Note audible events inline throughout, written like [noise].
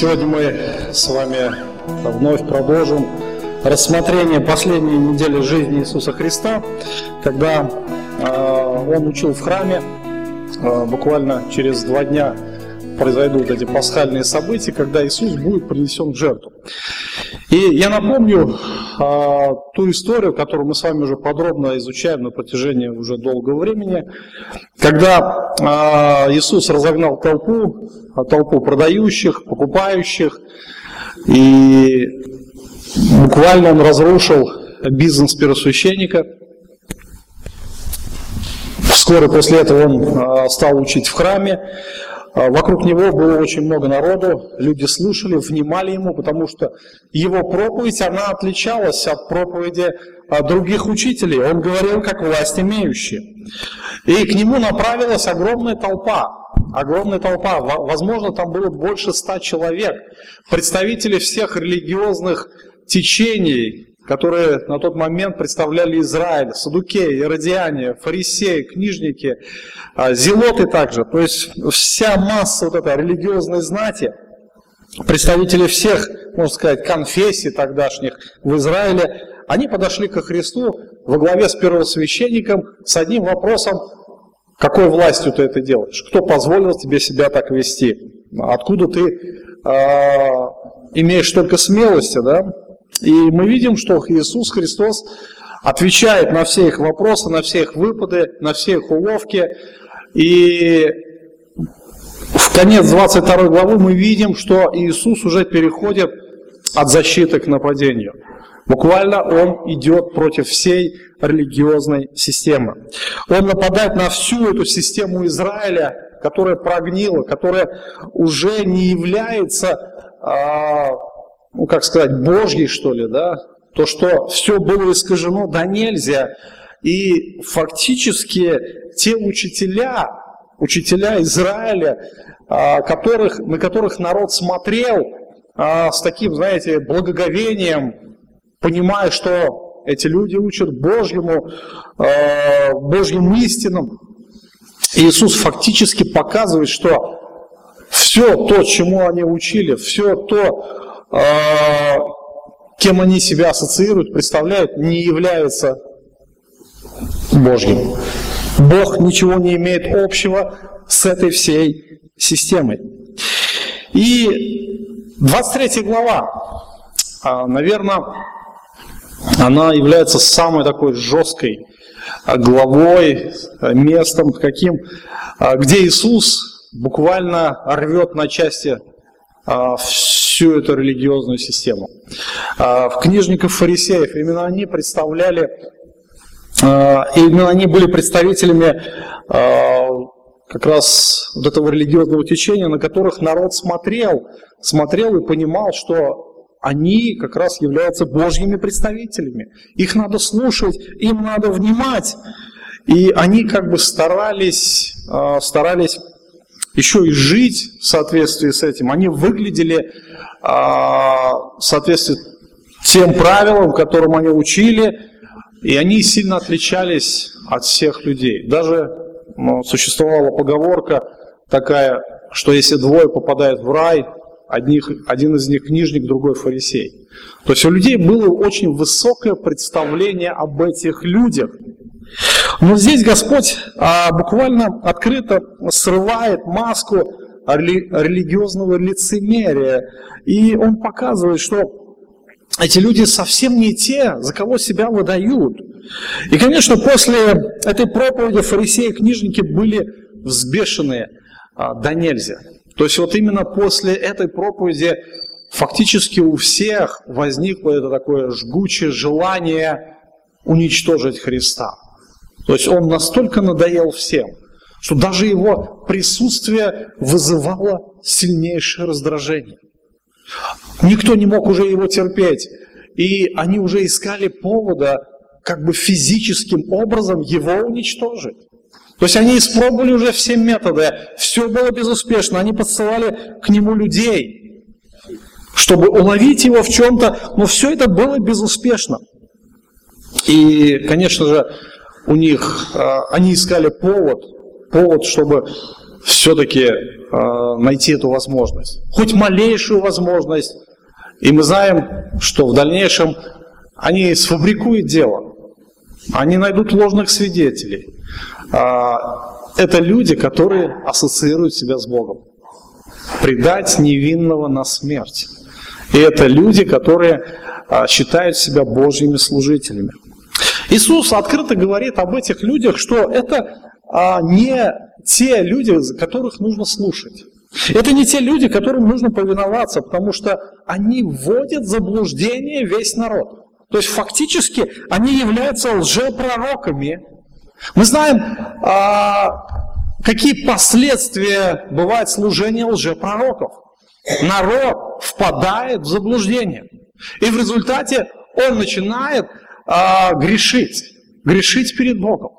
Сегодня мы с вами вновь продолжим рассмотрение последней недели жизни Иисуса Христа, когда э, Он учил в храме, э, буквально через два дня произойдут эти пасхальные события, когда Иисус будет принесен в жертву. И я напомню а, ту историю, которую мы с вами уже подробно изучаем на протяжении уже долгого времени, когда а, Иисус разогнал толпу, а, толпу продающих, покупающих, и буквально он разрушил бизнес первосвященника. Вскоре после этого он стал учить в храме, вокруг него было очень много народу, люди слушали, внимали ему, потому что его проповедь, она отличалась от проповеди а, других учителей. Он говорил как власть имеющий. И к нему направилась огромная толпа. Огромная толпа. Возможно, там было больше ста человек. Представители всех религиозных течений, которые на тот момент представляли Израиль, садукеи, иродиане, фарисеи, книжники, а, зелоты также. То есть вся масса вот этой религиозной знати, представители всех, можно сказать, конфессий тогдашних в Израиле, они подошли ко Христу во главе с первосвященником с одним вопросом, какой властью ты это делаешь? Кто позволил тебе себя так вести? Откуда ты э, имеешь только смелости, да, и мы видим, что Иисус Христос отвечает на все их вопросы, на все их выпады, на все их уловки. И в конец 22 главы мы видим, что Иисус уже переходит от защиты к нападению. Буквально он идет против всей религиозной системы. Он нападает на всю эту систему Израиля, которая прогнила, которая уже не является а, ну как сказать, Божьей, что ли, да, то, что все было искажено, да нельзя. И фактически те учителя, учителя Израиля, а, которых, на которых народ смотрел а, с таким, знаете, благоговением, понимая, что эти люди учат Божьему, а, Божьим истинам, Иисус фактически показывает, что все то, чему они учили, все то, кем они себя ассоциируют, представляют, не является Божьим. Бог ничего не имеет общего с этой всей системой. И 23 глава, а, наверное, она является самой такой жесткой главой, местом каким, а, где Иисус буквально рвет на части всю эту религиозную систему. А, в книжников фарисеев именно они представляли, а, именно они были представителями а, как раз вот этого религиозного течения, на которых народ смотрел, смотрел и понимал, что они как раз являются Божьими представителями. Их надо слушать, им надо внимать. И они как бы старались, старались еще и жить в соответствии с этим. Они выглядели а, соответствует тем правилам, которым они учили, и они сильно отличались от всех людей. Даже ну, существовала поговорка такая, что если двое попадают в рай, одних, один из них книжник, другой фарисей. То есть у людей было очень высокое представление об этих людях. Но здесь Господь а, буквально открыто срывает маску религиозного лицемерия. И он показывает, что эти люди совсем не те, за кого себя выдают. И, конечно, после этой проповеди фарисеи и книжники были взбешены а, до нельзя. То есть вот именно после этой проповеди фактически у всех возникло это такое жгучее желание уничтожить Христа. То есть он настолько надоел всем, что даже его присутствие вызывало сильнейшее раздражение. Никто не мог уже его терпеть, и они уже искали повода как бы физическим образом его уничтожить. То есть они испробовали уже все методы, все было безуспешно, они подсылали к нему людей, чтобы уловить его в чем-то, но все это было безуспешно. И, конечно же, у них, а, они искали повод, повод, чтобы все-таки э, найти эту возможность, хоть малейшую возможность. И мы знаем, что в дальнейшем они сфабрикуют дело, они найдут ложных свидетелей. Э, это люди, которые ассоциируют себя с Богом. Предать невинного на смерть. И это люди, которые э, считают себя Божьими служителями. Иисус открыто говорит об этих людях, что это а, не те люди, которых нужно слушать. Это не те люди, которым нужно повиноваться, потому что они вводят в заблуждение весь народ. То есть фактически они являются лжепророками. Мы знаем, а, какие последствия бывает служение лжепророков. Народ впадает в заблуждение. И в результате он начинает а, грешить, грешить перед Богом.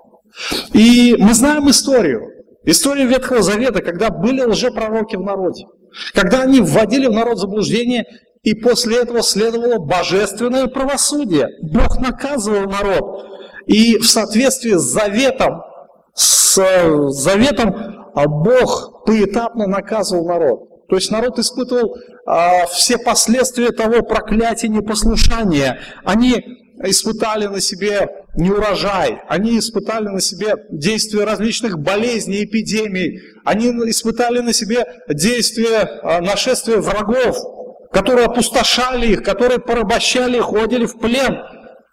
И мы знаем историю, историю Ветхого Завета, когда были лжепророки в народе, когда они вводили в народ заблуждение, и после этого следовало божественное правосудие. Бог наказывал народ. И в соответствии с заветом, с заветом а Бог поэтапно наказывал народ. То есть народ испытывал а, все последствия того проклятия непослушания. Они испытали на себе неурожай, они испытали на себе действие различных болезней, эпидемий, они испытали на себе действие а, нашествия врагов, которые опустошали их, которые порабощали их, ходили в плен,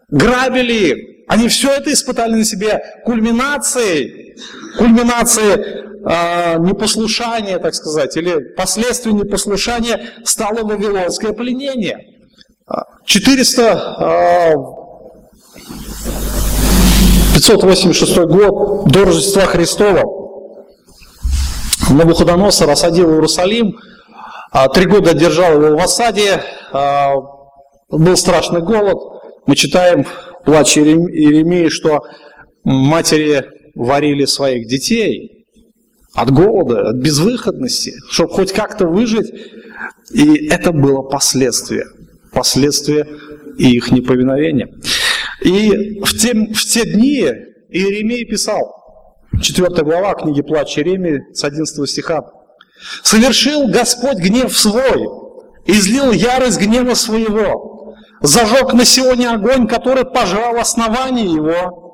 грабили их. Они все это испытали на себе кульминацией, кульминацией э, непослушания, так сказать, или последствием непослушания стало вавилонское пленение. 400 586 год до Рождества Христова Навуходоносор осадил Иерусалим, а, три года держал его в осаде, а, был страшный голод. Мы читаем в плаче Иеремии, что матери варили своих детей от голода, от безвыходности, чтобы хоть как-то выжить. И это было последствие, последствие их неповиновения. И в те, в те дни Иеремия писал, 4 глава книги Плач Иеремии с 11 стиха. «Совершил Господь гнев свой, излил ярость гнева своего, зажег на Сионе огонь, который пожрал основание его.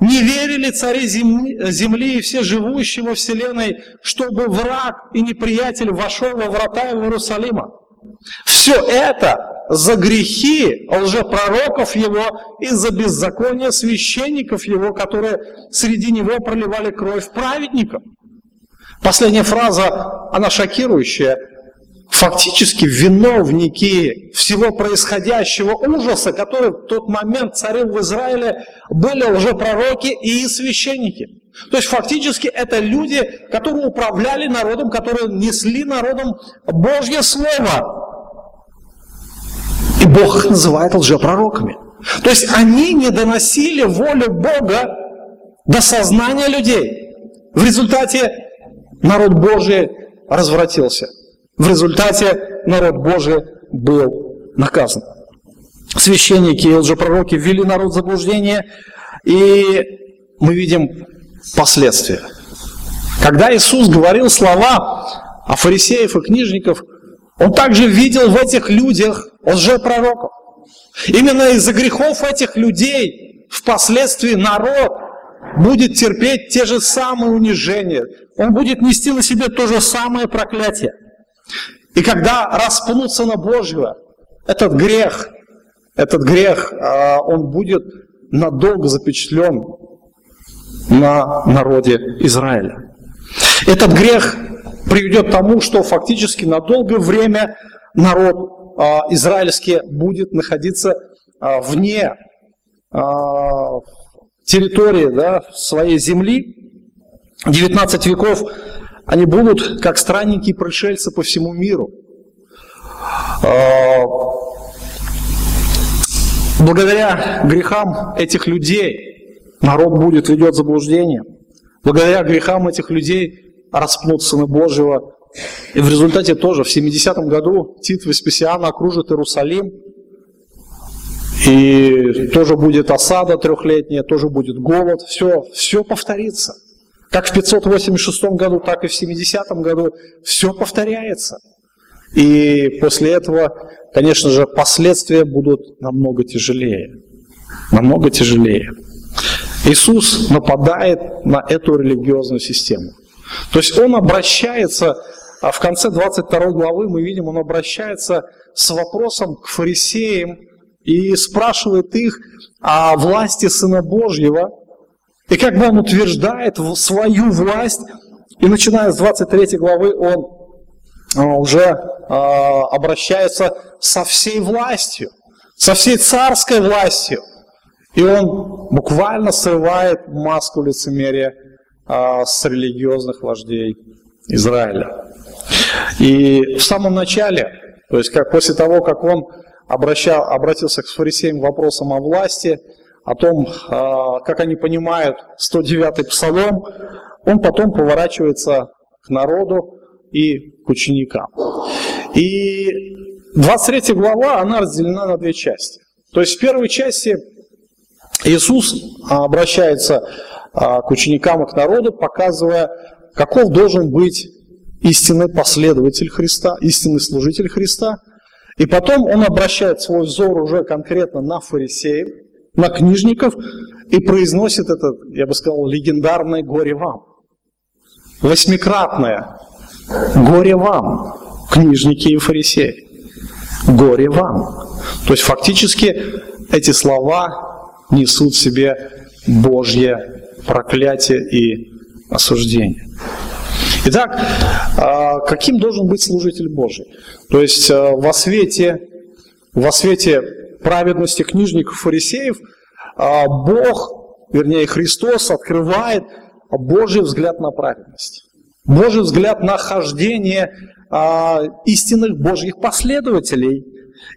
Не верили цари земли и все живущие во вселенной, чтобы враг и неприятель вошел во врата Иерусалима. Все это за грехи лжепророков его и за беззаконие священников его, которые среди него проливали кровь праведников. Последняя фраза, она шокирующая. Фактически виновники всего происходящего ужаса, который в тот момент царил в Израиле, были лжепророки и священники. То есть фактически это люди, которые управляли народом, которые несли народом Божье Слово. И Бог их называет лжепророками. То есть они не доносили волю Бога до сознания людей. В результате народ Божий развратился. В результате народ Божий был наказан. Священники и лжепророки ввели народ в заблуждение, и мы видим последствия. Когда Иисус говорил слова о фарисеев и книжников, Он также видел в этих людях лжепророков. Именно из-за грехов этих людей впоследствии народ будет терпеть те же самые унижения. Он будет нести на себе то же самое проклятие. И когда распнутся на Божьего, этот грех, этот грех, а, он будет надолго запечатлен на народе Израиля. Этот грех приведет к тому, что фактически на долгое время народ а, израильский будет находиться а, вне территории да, своей земли. 19 веков они будут как странники пришельцы по всему миру. Благодаря грехам этих людей народ будет ведет заблуждение. Благодаря грехам этих людей распнут Сына Божьего и в результате тоже в 70-м году Тит Веспасиан окружит Иерусалим, и тоже будет осада трехлетняя, тоже будет голод, все, все повторится. Как в 586 году, так и в 70 году все повторяется. И после этого, конечно же, последствия будут намного тяжелее. Намного тяжелее. Иисус нападает на эту религиозную систему. То есть он обращается, а в конце 22 главы мы видим, он обращается с вопросом к фарисеям и спрашивает их о власти Сына Божьего. И как бы он утверждает свою власть, и начиная с 23 главы он а, уже а, обращается со всей властью, со всей царской властью. И он буквально срывает маску лицемерия а, с религиозных вождей Израиля. И в самом начале, то есть как после того, как он обращал, обратился к фарисеям вопросом о власти, о том, а, как они понимают 109-й псалом, он потом поворачивается к народу и к ученикам. И 23 глава, она разделена на две части. То есть в первой части Иисус обращается а, к ученикам и к народу, показывая, каков должен быть истинный последователь Христа, истинный служитель Христа. И потом он обращает свой взор уже конкретно на фарисеев, на книжников и произносит это, я бы сказал, легендарное «горе вам». Восьмикратное «горе вам», книжники и фарисеи. «Горе вам». То есть фактически эти слова несут в себе Божье проклятие и осуждение. Итак, а, каким должен быть служитель Божий? То есть а, во свете, во свете праведности книжников фарисеев а, Бог, вернее Христос открывает Божий взгляд на праведность. Божий взгляд на хождение истинных Божьих последователей.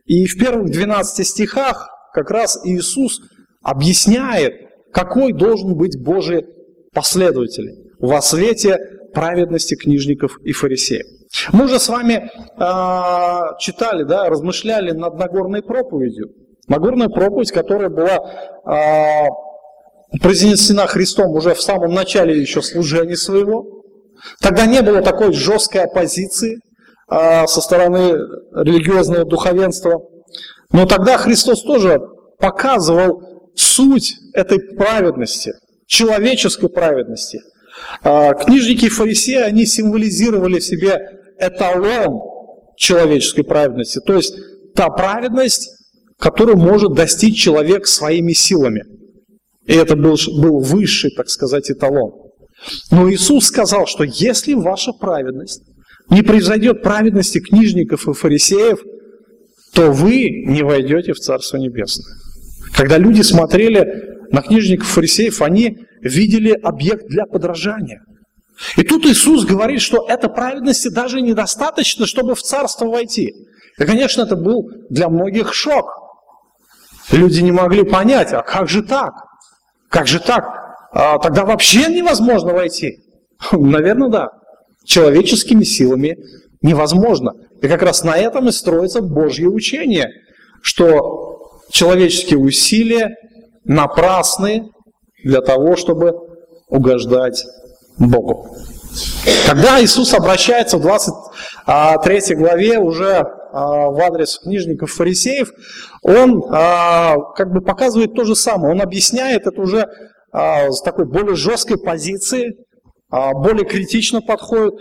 И в первых 12 стихах как раз Иисус объясняет, какой должен быть Божий последователь во свете праведности книжников и фарисеев. Мы уже с вами э, читали, да, размышляли над Нагорной проповедью. Нагорная проповедь, которая была э, произнесена Христом уже в самом начале еще служения своего. Тогда не было такой жесткой оппозиции э, со стороны религиозного духовенства. Но тогда Христос тоже показывал суть этой праведности, человеческой праведности. Книжники и фарисеи, они символизировали в себе эталон человеческой праведности, то есть та праведность, которую может достичь человек своими силами. И это был, был высший, так сказать, эталон. Но Иисус сказал, что если ваша праведность не произойдет праведности книжников и фарисеев, то вы не войдете в Царство Небесное. Когда люди смотрели на книжников фарисеев, они видели объект для подражания. И тут Иисус говорит, что этой праведности даже недостаточно, чтобы в царство войти. И, конечно, это был для многих шок. Люди не могли понять, а как же так? Как же так? А тогда вообще невозможно войти. [laughs] Наверное, да. Человеческими силами невозможно. И как раз на этом и строится Божье учение, что человеческие усилия напрасны для того, чтобы угождать Богу. Когда Иисус обращается в 23 главе уже а, в адрес книжников фарисеев, он а, как бы показывает то же самое. Он объясняет это уже а, с такой более жесткой позиции, более критично подходит.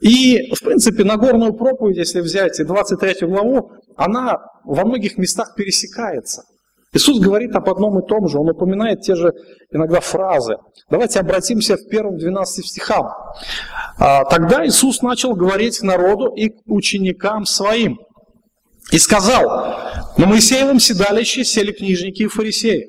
И, в принципе, Нагорную проповедь, если взять и 23 главу, она во многих местах пересекается. Иисус говорит об одном и том же, Он упоминает те же иногда фразы. Давайте обратимся в первым 12 стихам. А, Тогда Иисус начал говорить народу и к ученикам своим. И сказал, на Моисеевом седалище сели книжники и фарисеи.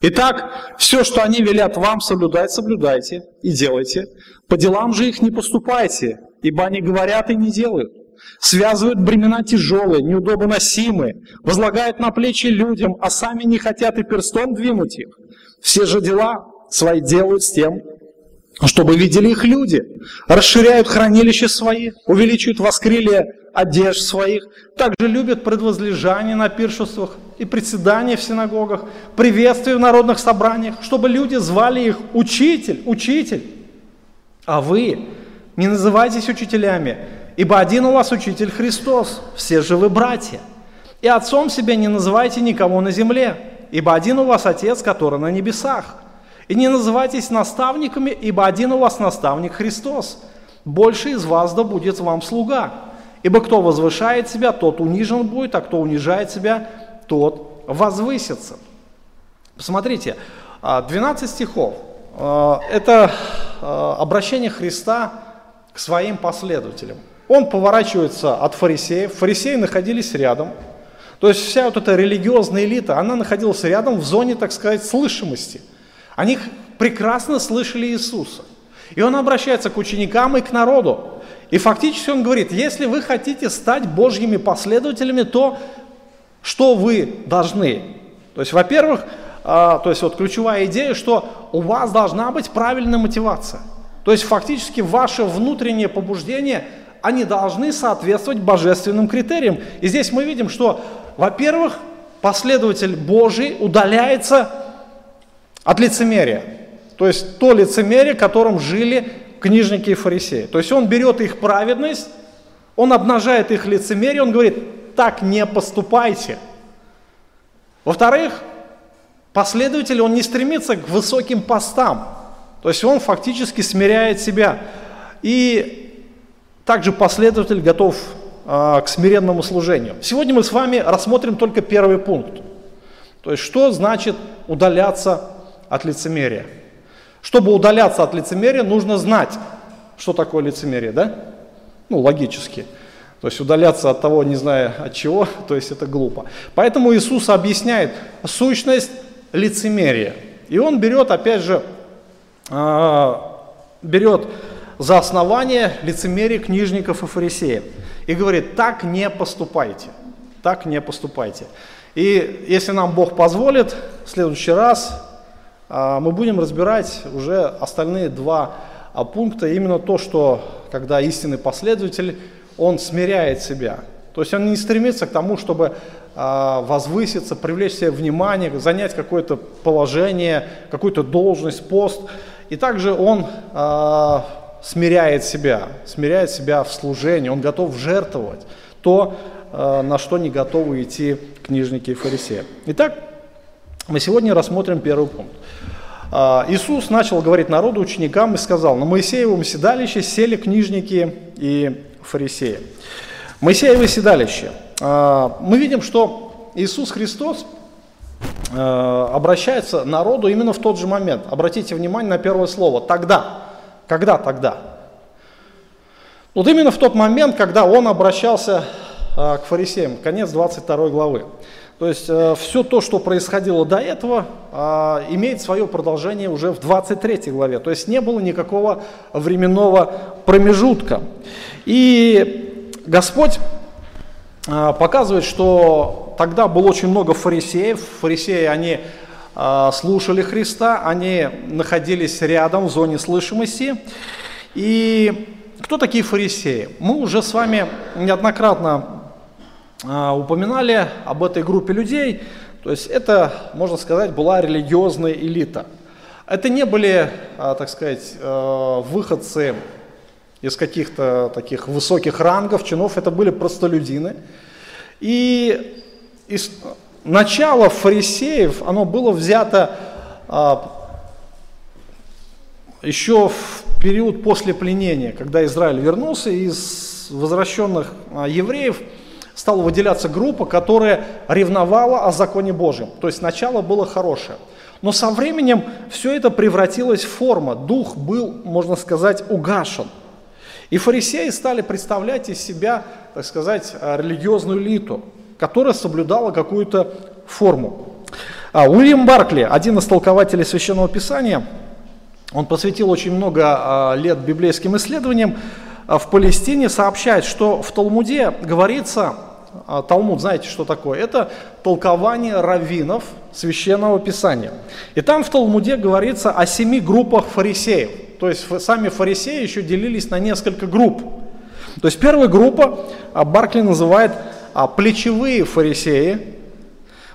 Итак, все, что они велят вам соблюдать, соблюдайте и делайте. По делам же их не поступайте, ибо они говорят и не делают. Связывают бремена тяжелые, неудобоносимые, возлагают на плечи людям, а сами не хотят и перстом двинуть их. Все же дела свои делают с тем, чтобы видели их люди. Расширяют хранилища свои, увеличивают воскрелие одежд своих. Также любят предвозлежание на пиршествах и председания в синагогах, приветствия в народных собраниях, чтобы люди звали их «Учитель, Учитель». А вы не называйтесь учителями, ибо один у вас учитель Христос, все же вы братья. И отцом себя не называйте никого на земле, ибо один у вас Отец, который на небесах. И не называйтесь наставниками, ибо один у вас наставник Христос. Больше из вас да будет вам слуга. Ибо кто возвышает себя, тот унижен будет, а кто унижает себя, тот возвысится. Посмотрите, 12 а, стихов. А, это а, обращение Христа к своим последователям. Он поворачивается от фарисеев. Фарисеи находились рядом. То есть вся вот эта религиозная элита, она находилась рядом в зоне, так сказать, слышимости. Они прекрасно слышали Иисуса. И он обращается к ученикам и к народу. И фактически он говорит, если вы хотите стать Божьими последователями, то что вы должны? То есть, во-первых, а, то есть вот ключевая идея, что у вас должна быть правильная мотивация. То есть фактически ваше внутреннее побуждение, они должны соответствовать божественным критериям. И здесь мы видим, что, во-первых, последователь Божий удаляется от лицемерия. То есть то лицемерие, которым жили книжники и фарисеи. То есть он берет их праведность, он обнажает их лицемерие, он говорит, так не поступайте. Во-вторых, Последователь, он не стремится к высоким постам, то есть он фактически смиряет себя. И также последователь готов э, к смиренному служению. Сегодня мы с вами рассмотрим только первый пункт. То есть что значит удаляться от лицемерия? Чтобы удаляться от лицемерия, нужно знать, что такое лицемерие, да? Ну, логически. То есть удаляться от того, не зная от чего, [laughs] то есть это глупо. Поэтому Иисус объясняет сущность лицемерие. И он берет, опять же, а, берет за основание лицемерие книжников и фарисеев. И говорит, так не поступайте, так не поступайте. И если нам Бог позволит, в следующий раз а, мы будем разбирать уже остальные два а, пункта, именно то, что когда истинный последователь, он смиряет себя. То есть он не стремится к тому, чтобы а, возвыситься, привлечь себе внимание, занять какое-то положение, какую-то должность, пост. И также он смиряет себя, смиряет себя в служении, он готов жертвовать то, э, на что не готовы идти книжники и фарисеи. Итак, мы сегодня рассмотрим первый пункт. Иисус начал говорить народу, ученикам и сказал, на Моисеевом седалище сели книжники и фарисеи. Моисеево седалище – а, мы видим, что Иисус Христос обращается народу именно в тот же момент. Обратите внимание на первое слово «тогда». Когда тогда? Вот именно в тот момент, когда он обращался а, к фарисеям, конец 22 главы. То есть все то, что происходило до этого, имеет свое продолжение уже в 23 главе. То есть не было никакого временного промежутка. И Господь а, показывает, что тогда было очень много фарисеев. Фарисеи, они а, слушали Христа, они находились рядом в зоне слышимости. И кто такие фарисеи? Мы уже с вами неоднократно а, упоминали об этой группе людей. То есть это, можно сказать, была религиозная элита. Это не были, так сказать, выходцы из каких-то таких высоких рангов, чинов, это были простолюдины. И начала фарисеев, оно было взято а, еще в период после пленения, когда Израиль вернулся, из возвращенных а, евреев стала выделяться группа, которая ревновала о законе Божьем. То есть начало было хорошее. Но со временем все это превратилось в форму. Дух был, можно сказать, угашен. И фарисеи стали представлять из себя, так сказать, религиозную элиту, которая соблюдала какую-то форму. А, Уильям Баркли, один из толкователей Священного Писания, он посвятил очень много а, лет библейским исследованиям, а, в Палестине сообщает, что в Талмуде говорится, а, Талмуд, знаете, что такое? Это толкование раввинов Священного Писания. И там в Талмуде говорится о семи группах фарисеев – то есть сами фарисеи еще делились на несколько групп. То есть первая группа а, Баркли называет плечевые фарисеи,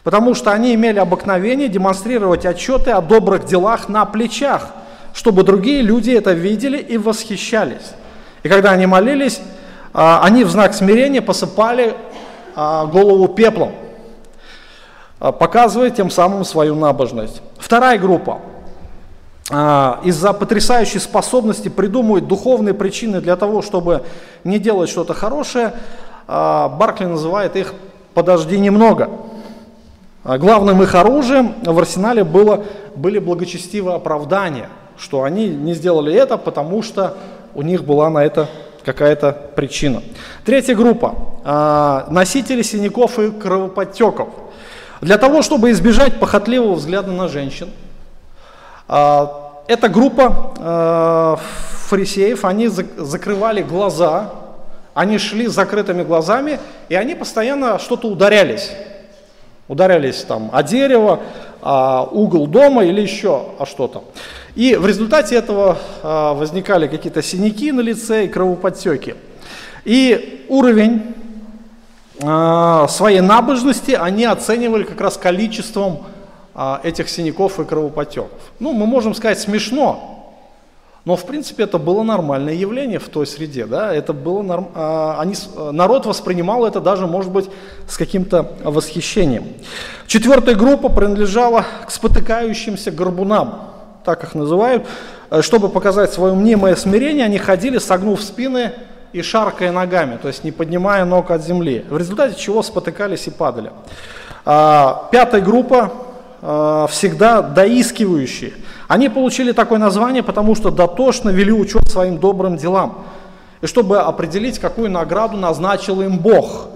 потому что они имели обыкновение демонстрировать отчеты о добрых делах на плечах, чтобы другие люди это видели и восхищались. И когда они молились, а, они в знак смирения посыпали а, голову пеплом, а, показывая тем самым свою набожность. Вторая группа. Из-за потрясающей способности придумывать духовные причины для того, чтобы не делать что-то хорошее, Баркли называет их «подожди немного». Главным их оружием в арсенале было, были благочестивые оправдания, что они не сделали это, потому что у них была на это какая-то причина. Третья группа а, – носители синяков и кровоподтеков. Для того, чтобы избежать похотливого взгляда на женщин, а, эта группа а, фарисеев, они закрывали глаза, они шли с закрытыми глазами, и они постоянно что-то ударялись. Ударялись там о дерево, о угол дома или еще о что-то. И в результате этого а, возникали какие-то синяки на лице и кровоподтеки. И уровень а, своей набожности они оценивали как раз количеством а, этих синяков и кровоподтеков. Ну, мы можем сказать смешно, но в принципе это было нормальное явление в той среде. Да? Это было норм... они... Народ воспринимал это даже, может быть, с каким-то восхищением. Четвертая группа принадлежала к спотыкающимся горбунам так их называют, э, чтобы показать свое мнимое смирение, они ходили, согнув спины и шаркая ногами, то есть не поднимая ног от земли, в результате чего спотыкались и падали. А, пятая группа а, всегда доискивающие. Они получили такое название, потому что дотошно вели учет своим добрым делам, и чтобы определить, какую награду назначил им Бог.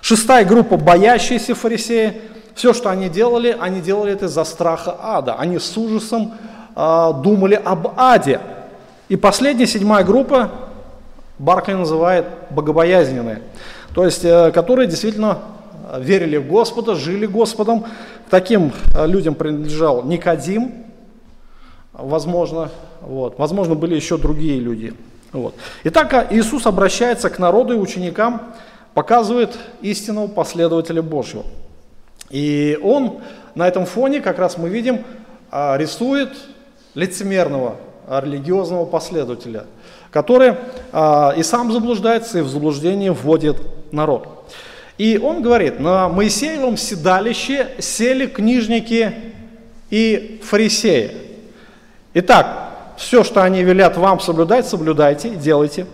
Шестая группа – боящиеся фарисеи – все, что они делали, они делали это из-за страха ада. Они с ужасом э, думали об аде. И последняя, седьмая группа, Баркли называет богобоязненные. То есть, э, которые действительно верили в Господа, жили Господом. К таким э, людям принадлежал Никодим, возможно, вот. возможно, были еще другие люди. Вот. Итак, Иисус обращается к народу и ученикам, показывает истинного последователя Божьего. И он на этом фоне, как раз мы видим, а, рисует лицемерного а, религиозного последователя, который а, и сам заблуждается, и в заблуждение вводит народ. И он говорит, на Моисеевом седалище сели книжники и фарисеи. Итак, все, что они велят вам соблюдать, соблюдайте делайте.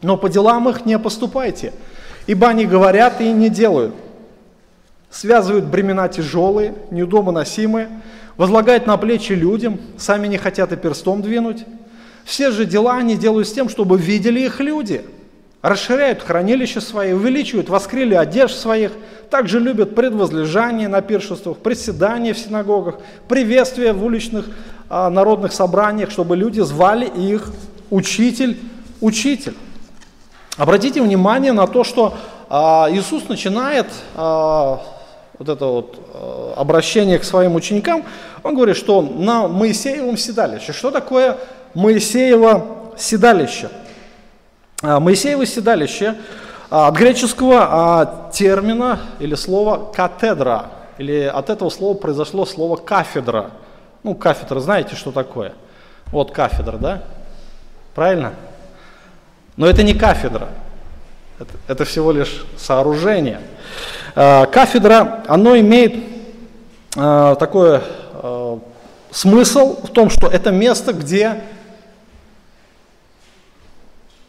Но по делам их не поступайте, ибо они говорят и не делают связывают бремена тяжелые, неудобоносимые, возлагают на плечи людям, сами не хотят и перстом двинуть. Все же дела они делают с тем, чтобы видели их люди. Расширяют хранилища свои, увеличивают воскрели одежд своих, также любят предвозлежание на пиршествах, приседания в синагогах, приветствия в уличных а, народных собраниях, чтобы люди звали их учитель, учитель. Обратите внимание на то, что а, Иисус начинает а, вот это вот э, обращение к своим ученикам, он говорит, что на Моисеевом седалище. Что такое Моисеево седалище? А, Моисеево седалище а, от греческого а, термина или слова катедра, или от этого слова произошло слово кафедра. Ну, кафедра, знаете, что такое? Вот кафедра, да? Правильно? Но это не кафедра, это, это всего лишь сооружение. Кафедра, оно имеет такой смысл в том, что это место, где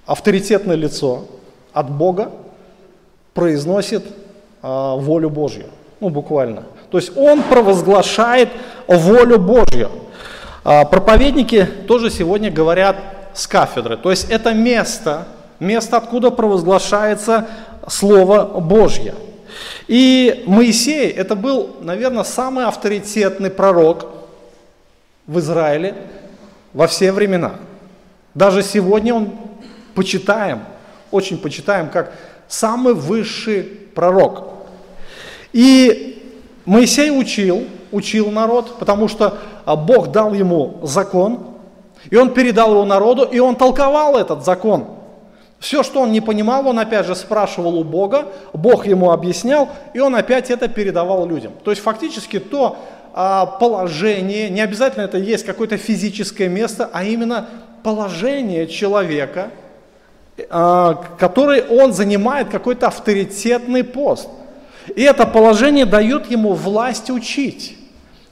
авторитетное лицо от Бога произносит волю Божью. Ну, буквально. То есть он провозглашает волю Божью. Проповедники тоже сегодня говорят с кафедры. То есть это место, место, откуда провозглашается Слово Божье. И Моисей, это был, наверное, самый авторитетный пророк в Израиле во все времена. Даже сегодня он почитаем, очень почитаем, как самый высший пророк. И Моисей учил, учил народ, потому что а, Бог дал ему закон, и он передал его народу, и он толковал этот закон – все, что он не понимал, он опять же спрашивал у Бога, Бог ему объяснял, и он опять это передавал людям. То есть фактически то, а, положение, не обязательно это есть какое-то физическое место, а именно положение человека, который он занимает какой-то авторитетный пост. И это положение дает ему власть учить,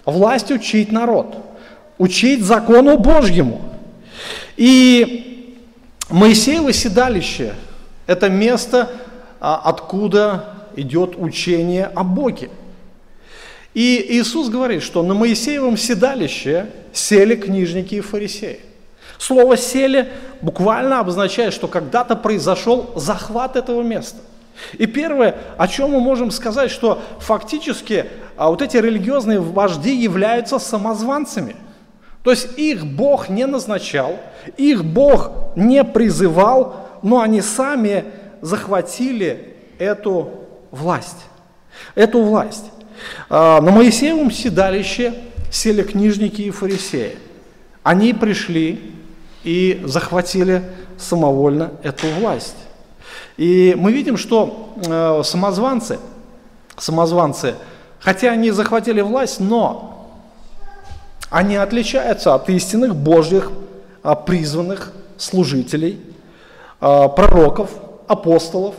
власть учить народ, учить закону Божьему. И Моисеево седалище – это место, а, откуда идет учение о Боге. И Иисус говорит, что на Моисеевом седалище сели книжники и фарисеи. Слово «сели» буквально обозначает, что когда-то произошел захват этого места. И первое, о чем мы можем сказать, что фактически а вот эти религиозные вожди являются самозванцами. То есть их Бог не назначал, их Бог не призывал, но они сами захватили эту власть. Эту власть. А, на Моисеевом седалище сели книжники и фарисеи. Они пришли и захватили самовольно эту власть. И мы видим, что э, самозванцы, самозванцы, хотя они захватили власть, но они отличаются от истинных Божьих а, призванных служителей, а, пророков, апостолов,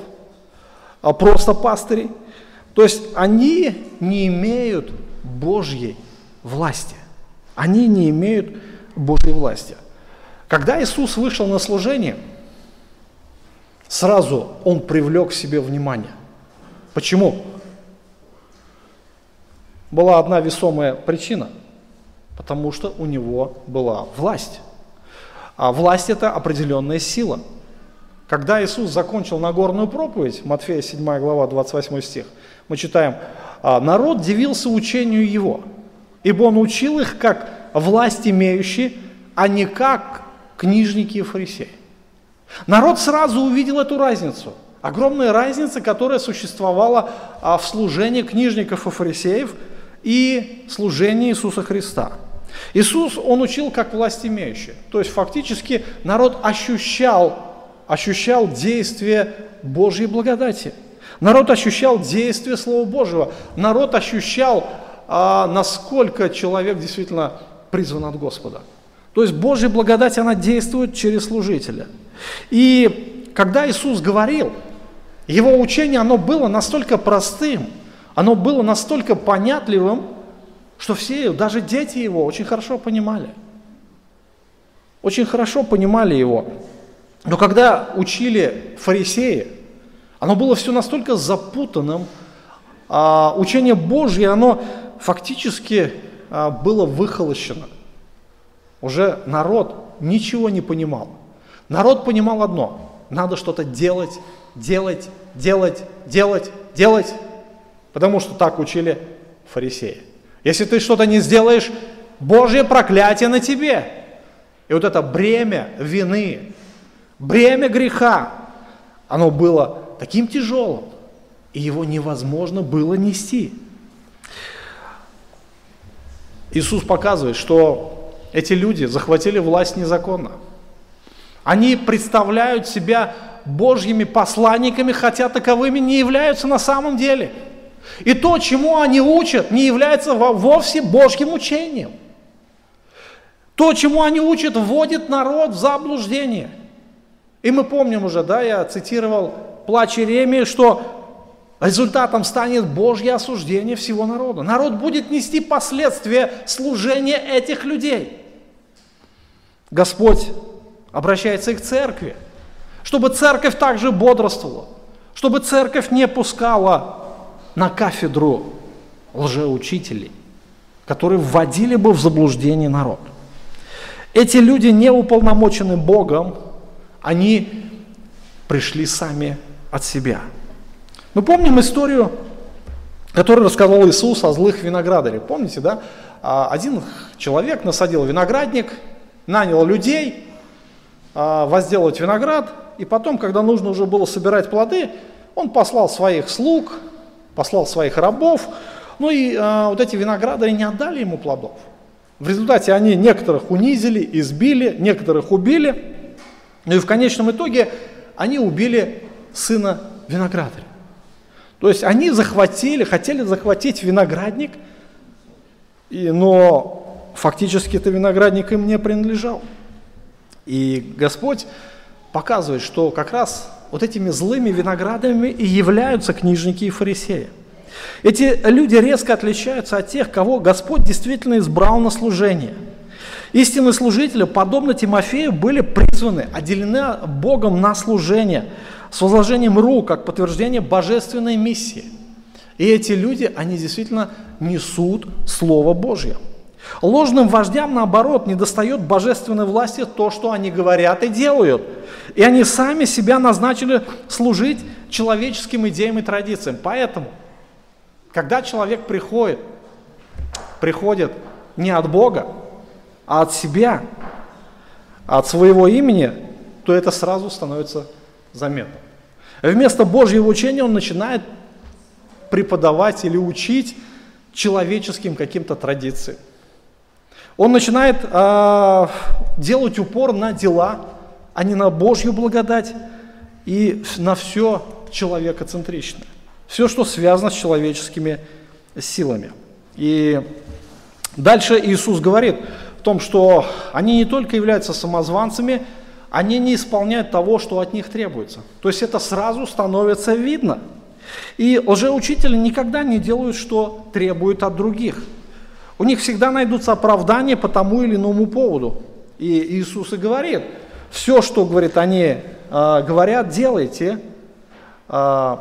а, просто пастырей. То есть они не имеют Божьей власти. Они не имеют Божьей власти. Когда Иисус вышел на служение, сразу Он привлек к себе внимание. Почему? Была одна весомая причина, потому что у него была власть. А власть – это определенная сила. Когда Иисус закончил Нагорную проповедь, Матфея 7 глава, 28 стих, мы читаем, «А народ дивился учению его, ибо он учил их как власть имеющие, а не как книжники и фарисеи. Народ сразу увидел эту разницу. Огромная разница, которая существовала а, в служении книжников и фарисеев и служении Иисуса Христа. Иисус, Он учил как власть имеющий. То есть фактически народ ощущал, ощущал действие Божьей благодати. Народ ощущал действие Слова Божьего. Народ ощущал, а, насколько человек действительно призван от Господа. То есть Божья благодать, она действует через служителя. И когда Иисус говорил, его учение, оно было настолько простым, оно было настолько понятливым, что все, даже дети его, очень хорошо понимали. Очень хорошо понимали его. Но когда учили фарисеи, оно было все настолько запутанным, а учение Божье, оно фактически а, было выхолощено. Уже народ ничего не понимал. Народ понимал одно, надо что-то делать, делать, делать, делать, делать, потому что так учили фарисеи. Если ты что-то не сделаешь, Божье проклятие на тебе. И вот это бремя вины, бремя греха, оно было таким тяжелым, и его невозможно было нести. Иисус показывает, что эти люди захватили власть незаконно. Они представляют себя Божьими посланниками, хотя таковыми не являются на самом деле. И то, чему они учат, не является вовсе Божьим учением. То, чему они учат, вводит народ в заблуждение. И мы помним уже, да, я цитировал плач Иеремии, что результатом станет Божье осуждение всего народа. Народ будет нести последствия служения этих людей. Господь обращается и к церкви, чтобы церковь также бодрствовала, чтобы церковь не пускала на кафедру лжеучителей, которые вводили бы в заблуждение народ. Эти люди не уполномочены Богом, они пришли сами от себя. Мы помним историю, которую рассказал Иисус о злых виноградарях. Помните, да? А, один человек насадил виноградник, нанял людей а, возделывать виноград, и потом, когда нужно уже было собирать плоды, он послал своих слуг, послал своих рабов, ну и а, вот эти виноградари не отдали ему плодов. В результате они некоторых унизили, избили, некоторых убили, ну и в конечном итоге они убили сына виноградаря. То есть они захватили, хотели захватить виноградник И, но фактически это виноградник им не принадлежал. И Господь показывает, что как раз вот этими злыми виноградами и являются книжники и фарисеи. Эти люди резко отличаются от тех, кого Господь действительно избрал на служение. Истинные служители, подобно Тимофею, были призваны, отделены Богом на служение с возложением рук, как подтверждение божественной миссии. И эти люди, они действительно несут Слово Божье. Ложным вождям, наоборот, не достает божественной власти то, что они говорят и делают. И они сами себя назначили служить человеческим идеям и традициям. Поэтому, когда человек приходит, приходит не от Бога, а от себя, от своего имени, то это сразу становится заметно. Вместо Божьего учения он начинает преподавать или учить человеческим каким-то традициям. Он начинает э, делать упор на дела, а не на Божью благодать и на все человекоцентричное. Все, что связано с человеческими силами. И дальше Иисус говорит в том, что они не только являются самозванцами, они не исполняют того, что от них требуется. То есть это сразу становится видно. И лжеучители никогда не делают, что требуют от других. У них всегда найдутся оправдания по тому или иному поводу. И Иисус и говорит, все, что, говорит, они э, говорят, делайте, э,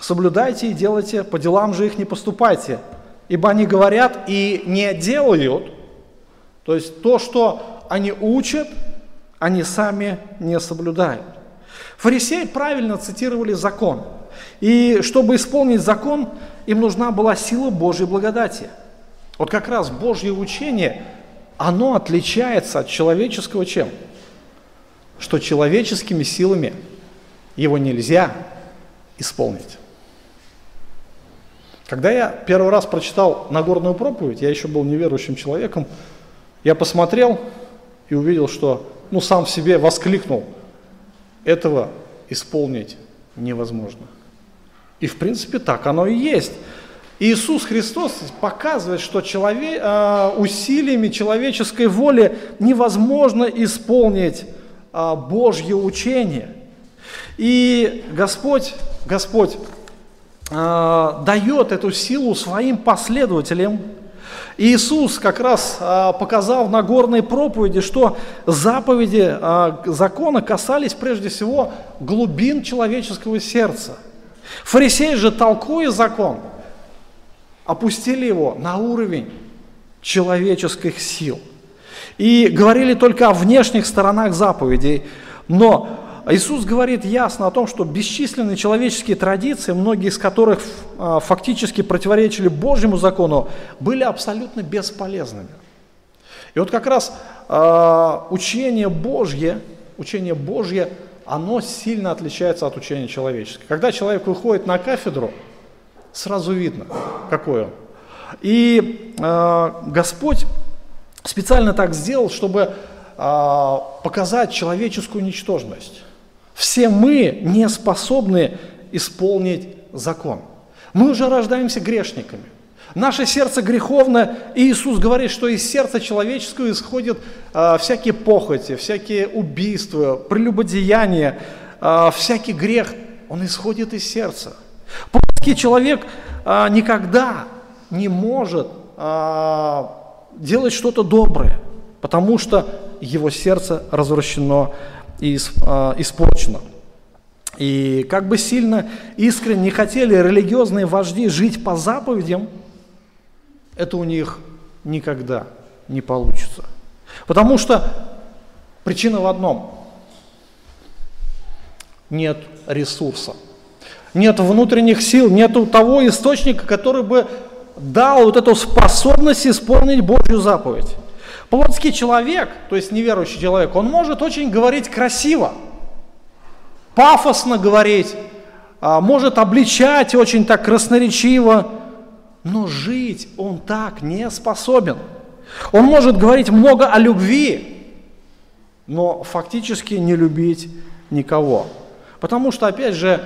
соблюдайте и делайте, по делам же их не поступайте. Ибо они говорят и не делают, то есть то, что они учат, они сами не соблюдают. Фарисеи правильно цитировали закон. И чтобы исполнить закон, им нужна была сила Божьей благодати. Вот как раз Божье учение, оно отличается от человеческого чем? Что человеческими силами его нельзя исполнить. Когда я первый раз прочитал Нагорную проповедь, я еще был неверующим человеком, я посмотрел и увидел, что ну, сам в себе воскликнул, этого исполнить невозможно. И в принципе так оно и есть. Иисус Христос показывает, что человек, э, усилиями человеческой воли невозможно исполнить э, Божье учение. И Господь, Господь э, дает эту силу своим последователям, Иисус как раз а, показал в Нагорной проповеди, что заповеди а, закона касались прежде всего глубин человеческого сердца. Фарисеи же, толкуя закон, опустили его на уровень человеческих сил. И говорили только о внешних сторонах заповедей. Но Иисус говорит ясно о том, что бесчисленные человеческие традиции, многие из которых а, фактически противоречили Божьему закону, были абсолютно бесполезными. И вот как раз э, учение Божье, учение Божье, оно сильно отличается от учения человеческого. Когда человек выходит на кафедру, сразу видно, какой он. И э, Господь специально так сделал, чтобы э, показать человеческую ничтожность. Все мы не способны исполнить закон. Мы уже рождаемся грешниками. Наше сердце греховно, и Иисус говорит, что из сердца человеческого исходят э, всякие похоти, всякие убийства, прелюбодеяния, э, всякий грех, он исходит из сердца. Плотский человек э, никогда не может э, делать что-то доброе, потому что его сердце развращено и а, испорчено. И как бы сильно искренне не хотели религиозные вожди жить по заповедям, это у них никогда не получится. Потому что причина в одном. Нет ресурса. Нет внутренних сил, нет того источника, который бы дал вот эту способность исполнить Божью заповедь. Плотский человек, то есть неверующий человек, он может очень говорить красиво, пафосно говорить, а, может обличать очень так красноречиво, но жить он так не способен. Он может говорить много о любви, но фактически не любить никого. Потому что, опять же,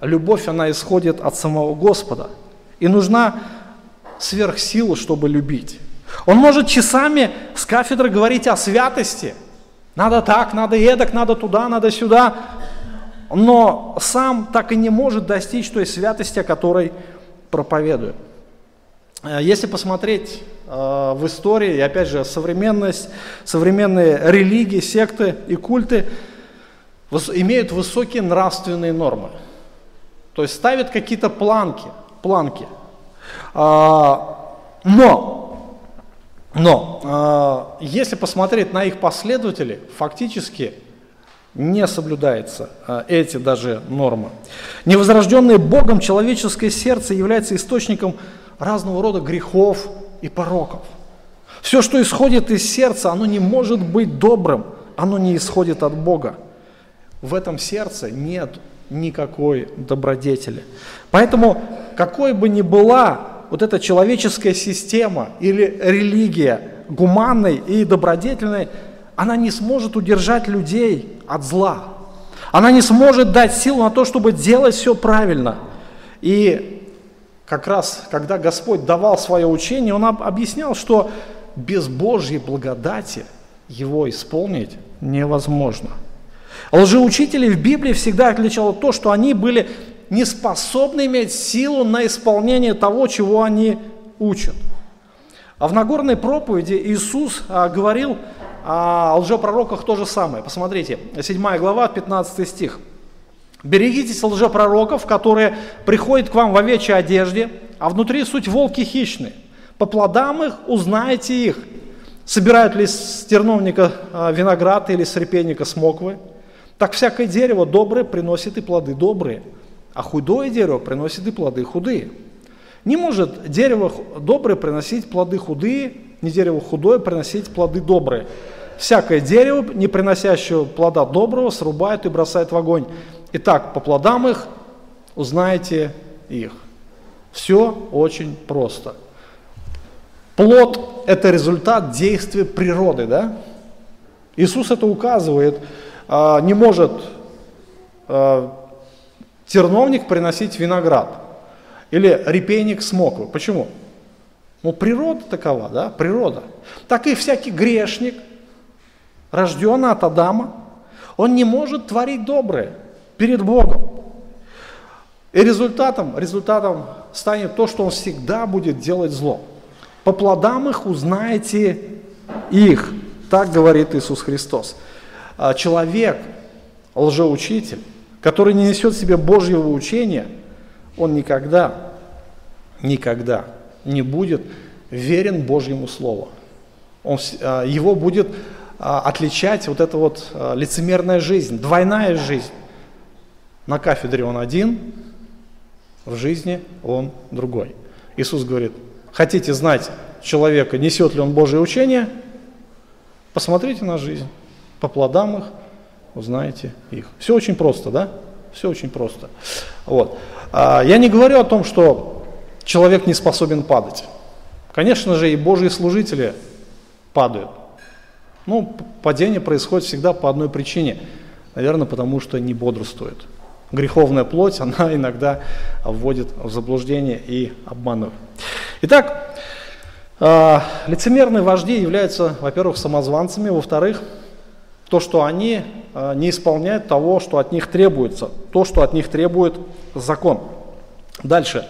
любовь, она исходит от самого Господа. И нужна сверхсила, чтобы любить. Он может часами с кафедры говорить о святости. Надо так, надо эдак, надо туда, надо сюда. Но сам так и не может достичь той святости, о которой проповедует. Э, если посмотреть э, в истории, и опять же, современность, современные религии, секты и культы имеют высокие нравственные нормы. То есть ставят какие-то планки, планки. А, но, но а, если посмотреть на их последователей, фактически не соблюдается а, эти даже нормы. Невозрожденное Богом человеческое сердце является источником разного рода грехов и пороков. Все, что исходит из сердца, оно не может быть добрым, оно не исходит от Бога. В этом сердце нет никакой добродетели. Поэтому, какой бы ни была вот эта человеческая система или религия гуманной и добродетельной, она не сможет удержать людей от зла. Она не сможет дать силу на то, чтобы делать все правильно. И как раз, когда Господь давал свое учение, Он объяснял, что без Божьей благодати его исполнить невозможно. Лжеучителей в Библии всегда отличало то, что они были не способны иметь силу на исполнение того, чего они учат. А в Нагорной проповеди Иисус а, говорил о лжепророках то же самое. Посмотрите, 7 глава, 15 стих. «Берегитесь лжепророков, которые приходят к вам в овечьей одежде, а внутри суть волки хищные. По плодам их узнаете их. Собирают ли с терновника а, виноград или с репейника смоквы? Так всякое дерево доброе приносит и плоды добрые, а худое дерево приносит и плоды худые. Не может дерево доброе приносить плоды худые, не дерево худое приносить плоды добрые. Всякое дерево, не приносящее плода доброго, срубают и бросают в огонь. Итак, по плодам их узнаете их. Все очень просто. Плод – это результат действия природы, да? Иисус это указывает – а, не может а, терновник приносить виноград или репейник смоквы. Почему? Ну, природа такова, да, природа. Так и всякий грешник, рожденный от Адама, он не может творить доброе перед Богом. И результатом, результатом станет то, что он всегда будет делать зло. По плодам их узнаете их. Так говорит Иисус Христос. А человек, лжеучитель, который не несет в себе Божьего учения, он никогда, никогда не будет верен Божьему Слову. Он, а, его будет а, отличать вот эта вот лицемерная жизнь, двойная жизнь. На кафедре он один, в жизни он другой. Иисус говорит, хотите знать человека, несет ли он Божье учение, посмотрите на жизнь. По плодам их узнаете их. Все очень просто, да? Все очень просто. Вот. А, я не говорю о том, что человек не способен падать. Конечно же, и Божьи служители падают. Ну, падение происходит всегда по одной причине. Наверное, потому что не бодрствует. Греховная плоть, [laughs] она иногда вводит в заблуждение и обманывает. Итак, а, лицемерные вожди являются, во-первых, самозванцами, во-вторых, то, что они э, не исполняют того, что от них требуется, то, что от них требует закон. Дальше.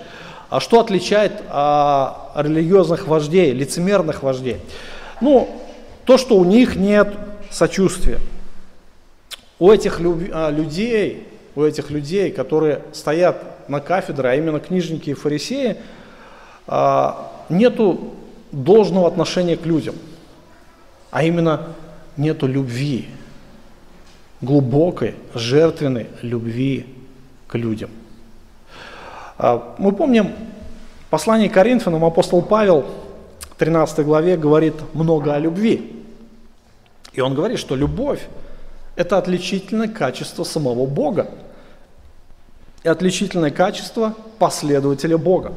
А что отличает а, религиозных вождей, лицемерных вождей? Ну, то, что у них нет сочувствия. У этих а, людей, у этих людей, которые стоят на кафедре, а именно книжники и фарисеи, а, нету должного отношения к людям, а именно нету любви, глубокой, жертвенной любви к людям. А, мы помним послание Коринфянам, апостол Павел в 13 главе говорит много о любви. И он говорит, что любовь – это отличительное качество самого Бога и отличительное качество последователя Бога.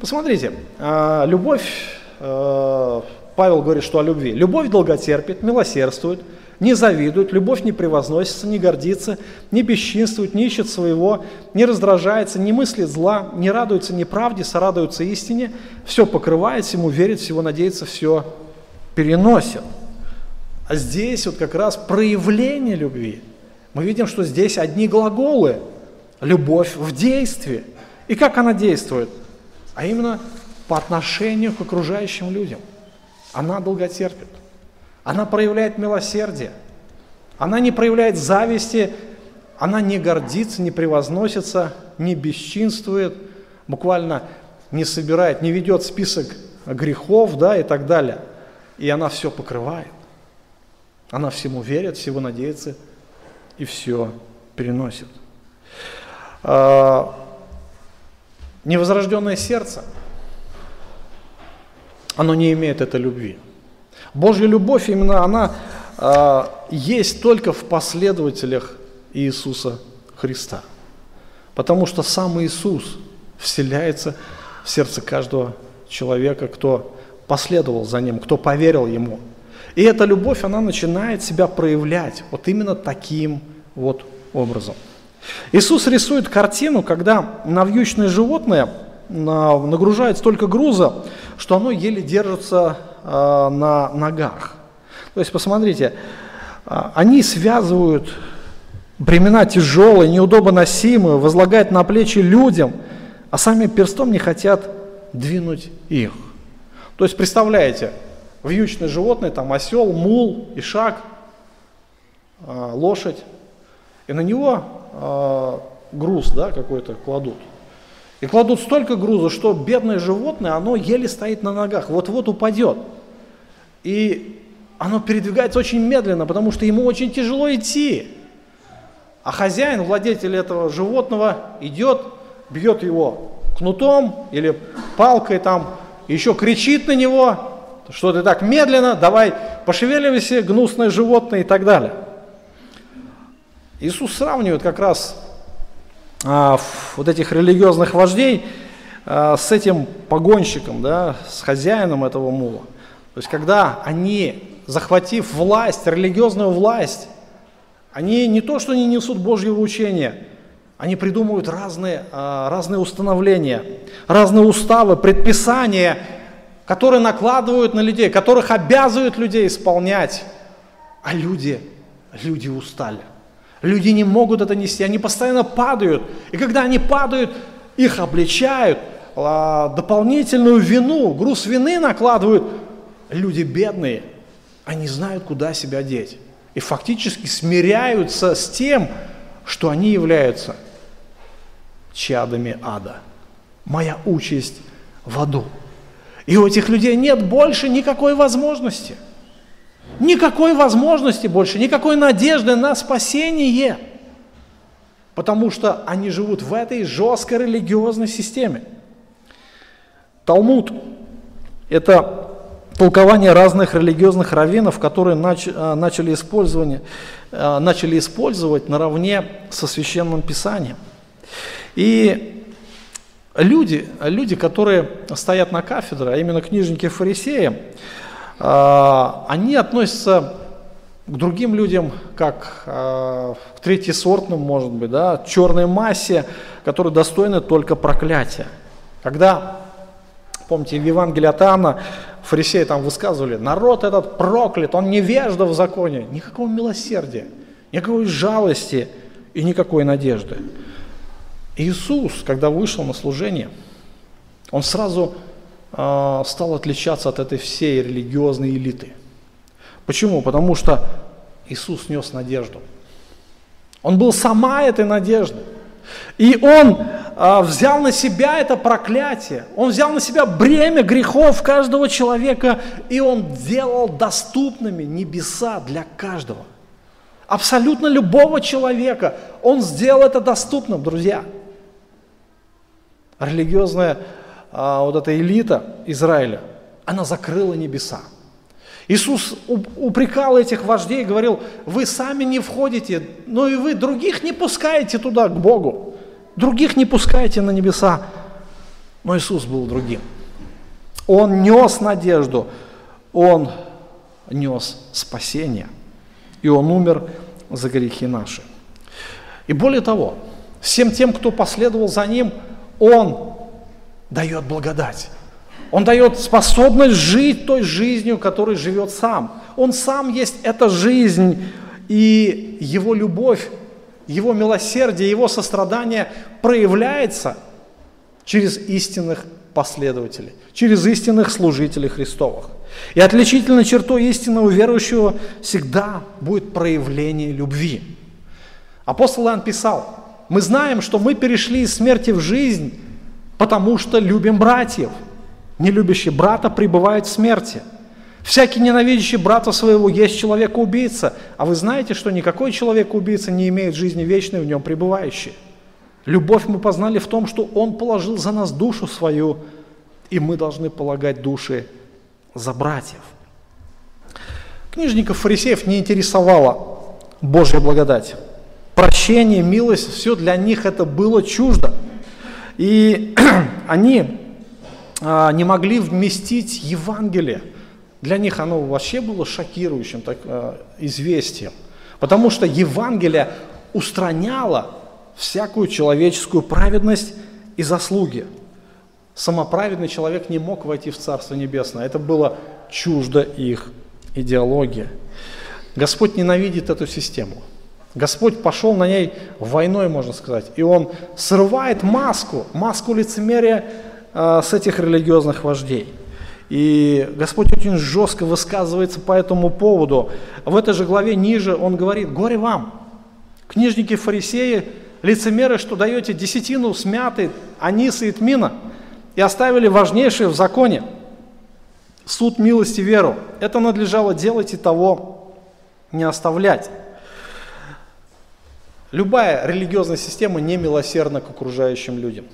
Посмотрите, а, любовь, а, Павел говорит, что о любви. Любовь долготерпит, милосердствует, не завидует, любовь не превозносится, не гордится, не бесчинствует, не ищет своего, не раздражается, не мыслит зла, не радуется неправде, сорадуется истине, все покрывает, всему верит, всего надеется, все переносит. А здесь вот как раз проявление любви. Мы видим, что здесь одни глаголы. Любовь в действии. И как она действует? А именно по отношению к окружающим людям. Она долготерпит. Она проявляет милосердие. Она не проявляет зависти, она не гордится, не превозносится, не бесчинствует, буквально не собирает, не ведет список грехов да, и так далее. И она все покрывает. Она всему верит, всего надеется и все переносит. А, невозрожденное сердце, оно не имеет этой любви. Божья любовь именно она э, есть только в последователях Иисуса Христа. Потому что сам Иисус вселяется в сердце каждого человека, кто последовал за Ним, кто поверил Ему. И эта любовь, она начинает себя проявлять вот именно таким вот образом. Иисус рисует картину, когда навьючное животное нагружает столько груза, что оно еле держится Э, на ногах. То есть, посмотрите, э, они связывают бремена тяжелые, неудобно носимые, возлагают на плечи людям, а сами перстом не хотят двинуть их. То есть, представляете, вьючное животное, там осел, мул, ишак, э, лошадь, и на него груз да, какой-то кладут. И кладут столько груза, что бедное животное, оно еле стоит на ногах, вот-вот упадет. И оно передвигается очень медленно, потому что ему очень тяжело идти. А хозяин, владетель этого животного, идет, бьет его кнутом или палкой там, еще кричит на него, что ты так медленно, давай пошевеливайся, гнусное животное и так далее. Иисус сравнивает как раз а, вот этих религиозных вождей а, с этим погонщиком, да, с хозяином этого мула. То есть когда они, захватив власть, религиозную власть, они не то, что не несут Божьего учения, они придумывают разные, а, разные установления, разные уставы, предписания, которые накладывают на людей, которых обязывают людей исполнять. А люди, люди устали. Люди не могут это нести, они постоянно падают. И когда они падают, их обличают, а, дополнительную вину, груз вины накладывают. Люди бедные, они знают, куда себя деть. И фактически смиряются с тем, что они являются чадами ада. Моя участь в аду. И у этих людей нет больше никакой возможности – Никакой возможности больше, никакой надежды на спасение, потому что они живут в этой жесткой религиозной системе. Талмуд – это толкование разных религиозных раввинов, которые э, начали, использование, э, начали использовать наравне со священным писанием. И люди, люди, которые стоят на кафедре, а именно книжники фарисеи, а, они относятся к другим людям как а, к третьесортным, может быть, да, черной массе, которые достойны только проклятия. Когда, помните, в Евангелии от Анна фарисеи там высказывали, народ этот проклят, он невежда в законе, никакого милосердия, никакой жалости и никакой надежды. Иисус, когда вышел на служение, он сразу а, стал отличаться от этой всей религиозной элиты. Почему? Потому что Иисус нес надежду. Он был сама этой надеждой. И Он а, взял на себя это проклятие, Он взял на себя бремя грехов каждого человека, и Он делал доступными небеса для каждого. Абсолютно любого человека Он сделал это доступным, друзья. Религиозная а, вот эта элита Израиля, она закрыла небеса. Иисус упрекал этих вождей говорил, вы сами не входите, но и вы других не пускаете туда, к Богу. Других не пускаете на небеса. Но Иисус был другим. Он нес надежду Он нес спасение, и Он умер за грехи наши. И более того, всем тем, кто последовал за Ним, Он дает благодать. Он дает способность жить той жизнью, которой живет сам. Он сам есть эта жизнь, и Его любовь, Его милосердие, Его сострадание проявляется через истинных последователей, через истинных служителей Христовых. И отличительной чертой истинного верующего всегда будет проявление любви. Апостол Иоанн писал, мы знаем, что мы перешли из смерти в жизнь, потому что любим братьев. Не любящий брата пребывает в смерти. Всякий ненавидящий брата своего есть человек-убийца, а вы знаете, что никакой человек-убийца не имеет жизни вечной в нем пребывающей. Любовь мы познали в том, что Он положил за нас душу свою, и мы должны полагать души за братьев. Книжников фарисеев не интересовала Божья благодать. Прощение, милость, все для них это было чуждо. И [clears throat] они а, не могли вместить Евангелие. Для них оно вообще было шокирующим так, а, известием. Потому что Евангелие устраняло всякую человеческую праведность и заслуги. Самоправедный человек не мог войти в Царство Небесное. Это было чуждо их идеологии. Господь ненавидит эту систему. Господь пошел на ней войной, можно сказать. И Он срывает маску, маску лицемерия э, с этих религиозных вождей. И Господь очень жестко высказывается по этому поводу. В этой же главе ниже Он говорит, горе вам, книжники фарисеи, лицемеры, что даете десятину смяты, аниса и тмина, и оставили важнейшее в законе – суд милости веру. Это надлежало делать и того не оставлять. Любая религиозная система не милосердна к окружающим людям.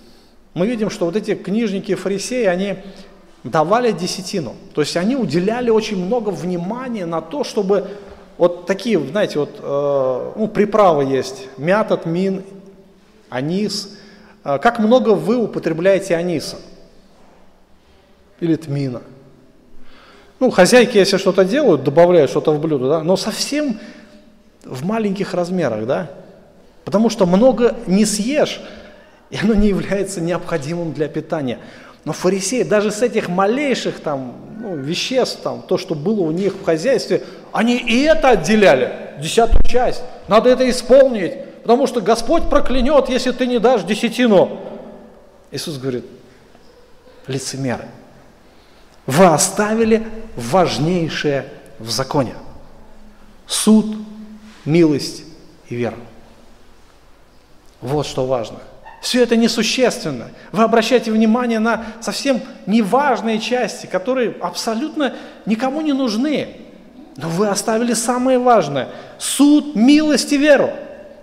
Мы видим, что вот эти книжники и фарисеи, они давали десятину. То есть они уделяли очень много внимания на то, чтобы вот такие, знаете, вот э, ну, приправы есть, мята, тмин анис. А как много вы употребляете аниса? Или тмина? Ну, хозяйки, если что-то делают, добавляют что-то в блюдо, да, но совсем в маленьких размерах, да, потому что много не съешь, и оно не является необходимым для питания. Но фарисеи даже с этих малейших там ну, веществ, там, то, что было у них в хозяйстве, они и это отделяли, десятую часть. Надо это исполнить потому что Господь проклянет, если ты не дашь десятину. Иисус говорит, лицемеры, вы оставили важнейшее в законе. Суд, милость и вера. Вот что важно. Все это несущественно. Вы обращаете внимание на совсем неважные части, которые абсолютно никому не нужны. Но вы оставили самое важное – суд, милость и веру.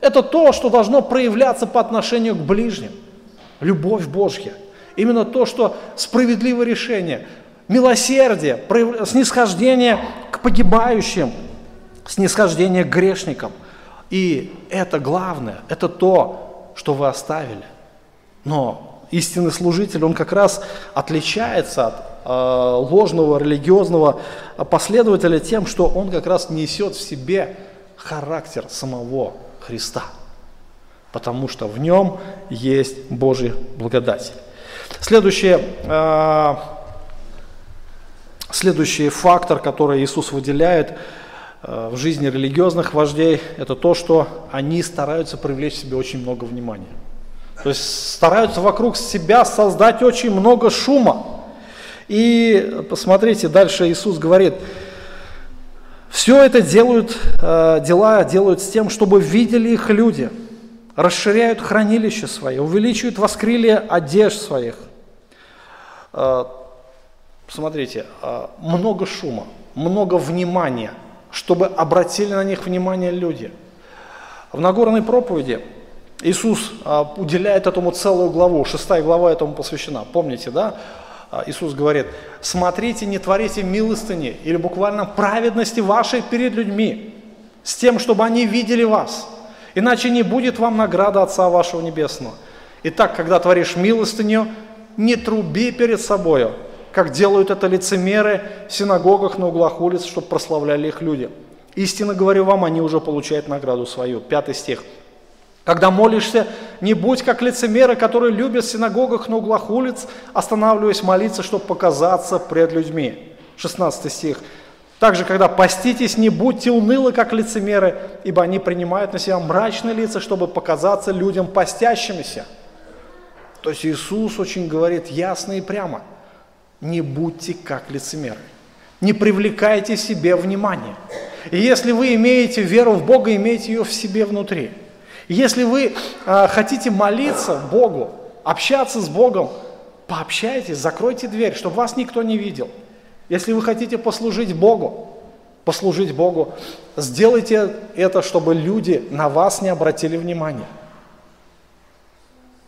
Это то, что должно проявляться по отношению к ближним. Любовь Божья. Именно то, что справедливое решение, милосердие, снисхождение к погибающим, снисхождение к грешникам. И это главное, это то, что вы оставили. Но истинный служитель, он как раз отличается от э, ложного религиозного последователя тем, что он как раз несет в себе характер самого Христа, потому что в нем есть Божья благодать. Следующее, э, следующий фактор, который Иисус выделяет в жизни религиозных вождей, это то, что они стараются привлечь себе очень много внимания. То есть стараются вокруг себя создать очень много шума. И посмотрите, дальше Иисус говорит, все это делают, э, дела делают с тем, чтобы видели их люди, расширяют хранилища свои, увеличивают воскрылие одежд своих. Э, смотрите, э, много шума, много внимания, чтобы обратили на них внимание люди. В Нагорной проповеди Иисус уделяет этому целую главу, шестая глава этому посвящена. Помните, да? А, Иисус говорит, смотрите, не творите милостыни или буквально праведности вашей перед людьми, с тем, чтобы они видели вас. Иначе не будет вам награда Отца вашего Небесного. Итак, когда творишь милостыню, не труби перед собою, как делают это лицемеры в синагогах на углах улиц, чтобы прославляли их люди. Истинно говорю вам, они уже получают награду свою. Пятый стих. Когда молишься, не будь как лицемеры, которые любят в синагогах на углах улиц, останавливаясь молиться, чтобы показаться пред людьми. 16 стих. Также, когда поститесь, не будьте унылы, как лицемеры, ибо они принимают на себя мрачные лица, чтобы показаться людям постящимися. То есть Иисус очень говорит ясно и прямо, не будьте как лицемеры, не привлекайте себе внимание. И если вы имеете веру в Бога, имейте ее в себе внутри – если вы э, хотите молиться Богу, общаться с Богом, пообщайтесь, закройте дверь, чтобы вас никто не видел. Если вы хотите послужить Богу, послужить Богу, сделайте это, чтобы люди на вас не обратили внимания.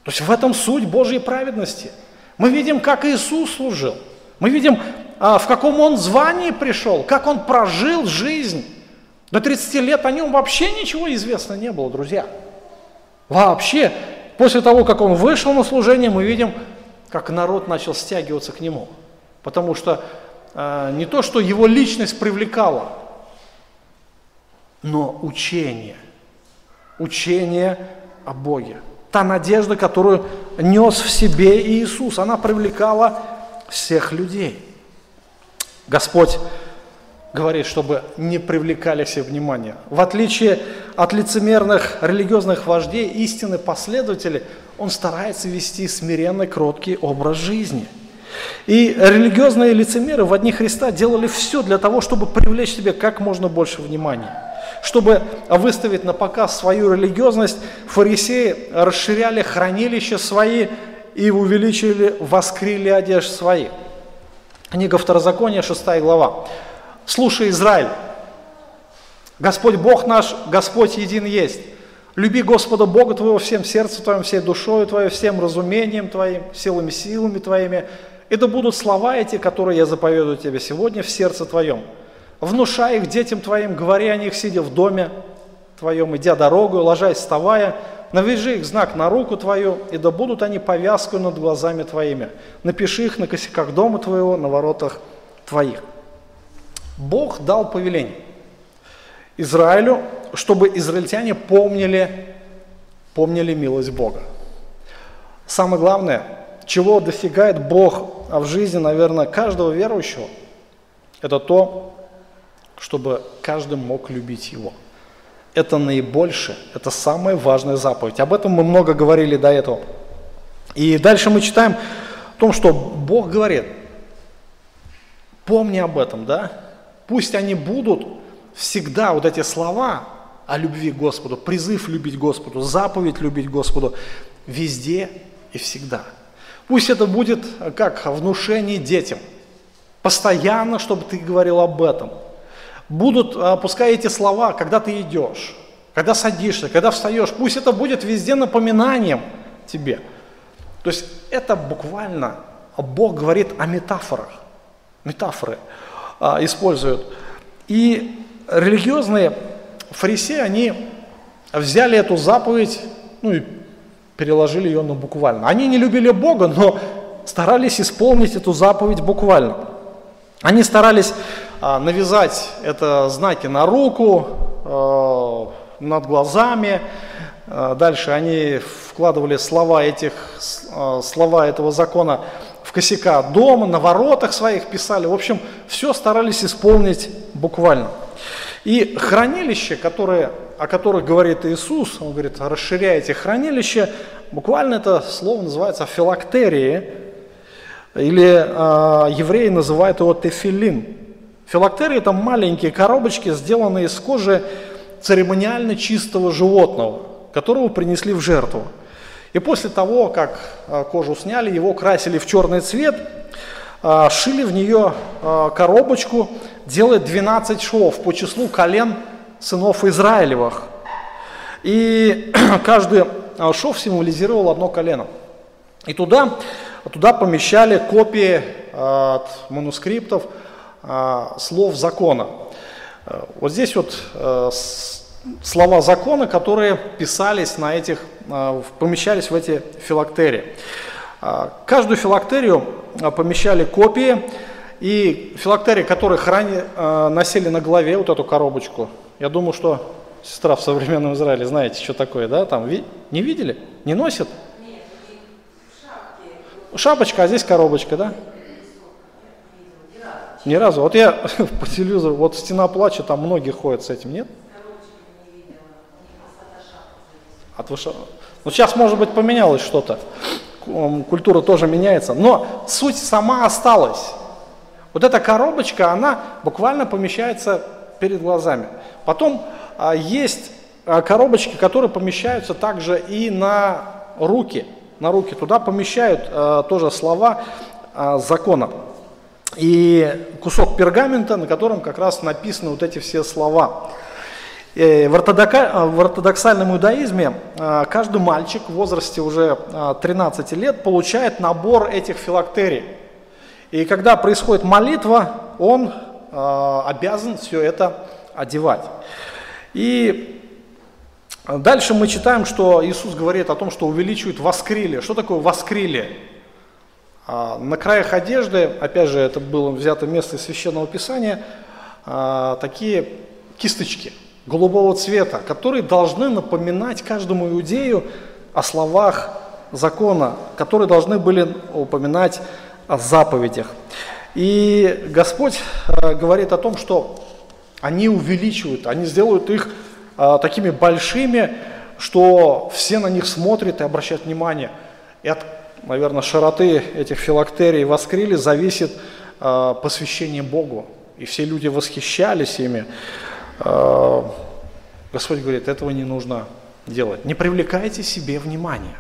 То есть в этом суть Божьей праведности. Мы видим, как Иисус служил. Мы видим, а, в каком Он звании пришел, как Он прожил жизнь. До 30 лет о Нем вообще ничего известно не было, друзья. Вообще, после того, как он вышел на служение, мы видим, как народ начал стягиваться к нему. Потому что э, не то, что его личность привлекала, но учение. Учение о Боге. Та надежда, которую нес в себе Иисус, она привлекала всех людей. Господь говорит, чтобы не привлекали все внимание. В отличие от лицемерных религиозных вождей, истинный последователь, он старается вести смиренный, кроткий образ жизни. И религиозные лицемеры в одни Христа делали все для того, чтобы привлечь себе как можно больше внимания. Чтобы выставить на показ свою религиозность, фарисеи расширяли хранилища свои и увеличили, воскрили одежды свои. Книга Второзакония, 6 глава. Слушай, Израиль, Господь Бог наш, Господь един есть. Люби Господа Бога твоего всем сердцем твоим, всей душой твоей, всем разумением твоим, силами силами твоими. Это будут слова эти, которые я заповедую тебе сегодня в сердце твоем. Внушай их детям твоим, говори о них, сидя в доме твоем, идя дорогу, ложась, вставая, навяжи их знак на руку твою, и да будут они повязкой над глазами твоими. Напиши их на косяках дома твоего, на воротах твоих. Бог дал повеление Израилю, чтобы израильтяне помнили, помнили милость Бога. Самое главное, чего достигает Бог в жизни, наверное, каждого верующего, это то, чтобы каждый мог любить Его. Это наибольшее, это самая важная заповедь. Об этом мы много говорили до этого. И дальше мы читаем о том, что Бог говорит, помни об этом, да, Пусть они будут всегда вот эти слова о любви к Господу, призыв любить Господу, заповедь любить Господу, везде и всегда. Пусть это будет как внушение детям, постоянно, чтобы ты говорил об этом. Будут, а, пускай эти слова, когда ты идешь, когда садишься, когда встаешь, пусть это будет везде напоминанием тебе. То есть это буквально Бог говорит о метафорах. Метафоры а, используют. И религиозные фарисеи, они взяли эту заповедь, ну и переложили ее на буквально. Они не любили Бога, но старались исполнить эту заповедь буквально. Они старались а, навязать это знаки на руку, а, над глазами. А, дальше они вкладывали слова этих, а, слова этого закона в косяка дома, на воротах своих писали. В общем, все старались исполнить буквально. И хранилище, которое, о которых говорит Иисус, он говорит, расширяйте хранилище, буквально это слово называется филактерии, или э, евреи называют его тефилин. Филактерии – это маленькие коробочки, сделанные из кожи церемониально чистого животного, которого принесли в жертву. И после того, как а, кожу сняли, его красили в черный цвет, а, шили в нее а, коробочку, делая 12 швов по числу колен сынов Израилевых. И [clears throat] каждый шов символизировал одно колено. И туда, туда помещали копии от манускриптов слов закона. Вот здесь вот слова закона, которые писались на этих, а, помещались в эти филактерии. А, каждую филактерию а, помещали копии, и филактерии, которые а, носили на голове вот эту коробочку, я думаю, что сестра в современном Израиле, знаете, что такое, да, там, не видели? Не носит? Нет, Шапочка, а здесь коробочка, да? Ни разу. Вот я [laughs] по телевизору, вот стена плача, там многие ходят с этим, нет? От выше... Ну сейчас, может быть, поменялось что-то. Культура тоже меняется. Но суть сама осталась. Вот эта коробочка, она буквально помещается перед глазами. Потом а, есть а, коробочки, которые помещаются также и на руки. На руки туда помещают а, тоже слова а, закона и кусок пергамента, на котором как раз написаны вот эти все слова. Э, в, ортодоксальном иудаизме э, каждый мальчик в возрасте уже 13 э, лет получает набор этих филактерий. И когда происходит молитва, он обязан все это одевать. И дальше мы читаем, что Иисус говорит о том, что увеличивает воскрилие. Что такое воскрилие? А, на краях одежды, опять же, это было взято место из Священного Писания, а, такие кисточки голубого цвета, которые должны напоминать каждому иудею о словах закона, которые должны были упоминать о заповедях. И Господь а, говорит о том, что они увеличивают, они сделают их такими большими, что все на них смотрят и обращают внимание. И от наверное, широты этих филактерий воскрили зависит э, посвящение Богу. И все люди восхищались ими. Э, Господь говорит, этого не нужно делать. Не привлекайте себе внимания.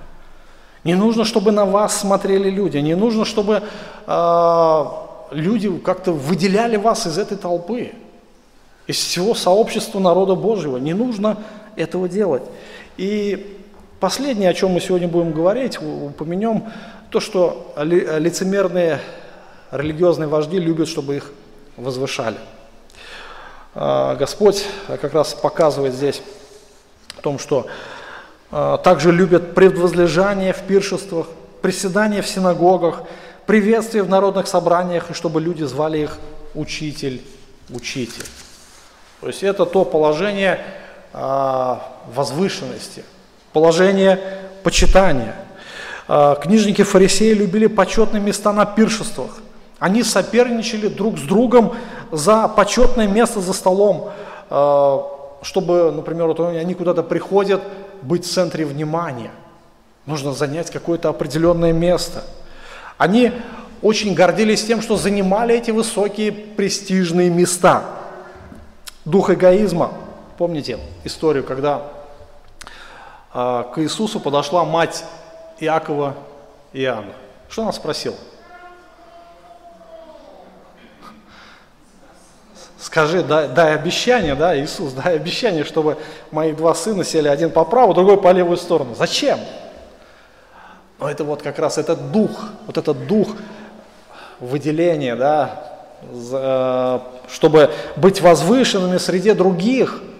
Не нужно, чтобы на вас смотрели люди. Не нужно, чтобы э, люди как-то выделяли вас из этой толпы, из всего сообщества народа Божьего. Не нужно этого делать. И Последнее, о чем мы сегодня будем говорить, упомянем то, что лицемерные религиозные вожди любят, чтобы их возвышали. А, Господь как раз показывает здесь о том, что а, также любят предвозлежание в пиршествах, приседания в синагогах, приветствие в народных собраниях, и чтобы люди звали их учитель, учитель. То есть это то положение а, возвышенности – положение почитания. А, книжники фарисеи любили почетные места на пиршествах. Они соперничали друг с другом за почетное место за столом, а, чтобы, например, вот они куда-то приходят быть в центре внимания. Нужно занять какое-то определенное место. Они очень гордились тем, что занимали эти высокие престижные места. Дух эгоизма. Помните историю, когда к Иисусу подошла мать Иакова и Иоанна. Что она спросила? Скажи, дай, дай обещание, да, Иисус, дай обещание, чтобы мои два сына сели один по правую, другой по левую сторону. Зачем? Но это вот как раз этот дух, вот этот дух выделения, да, чтобы быть возвышенными среди других –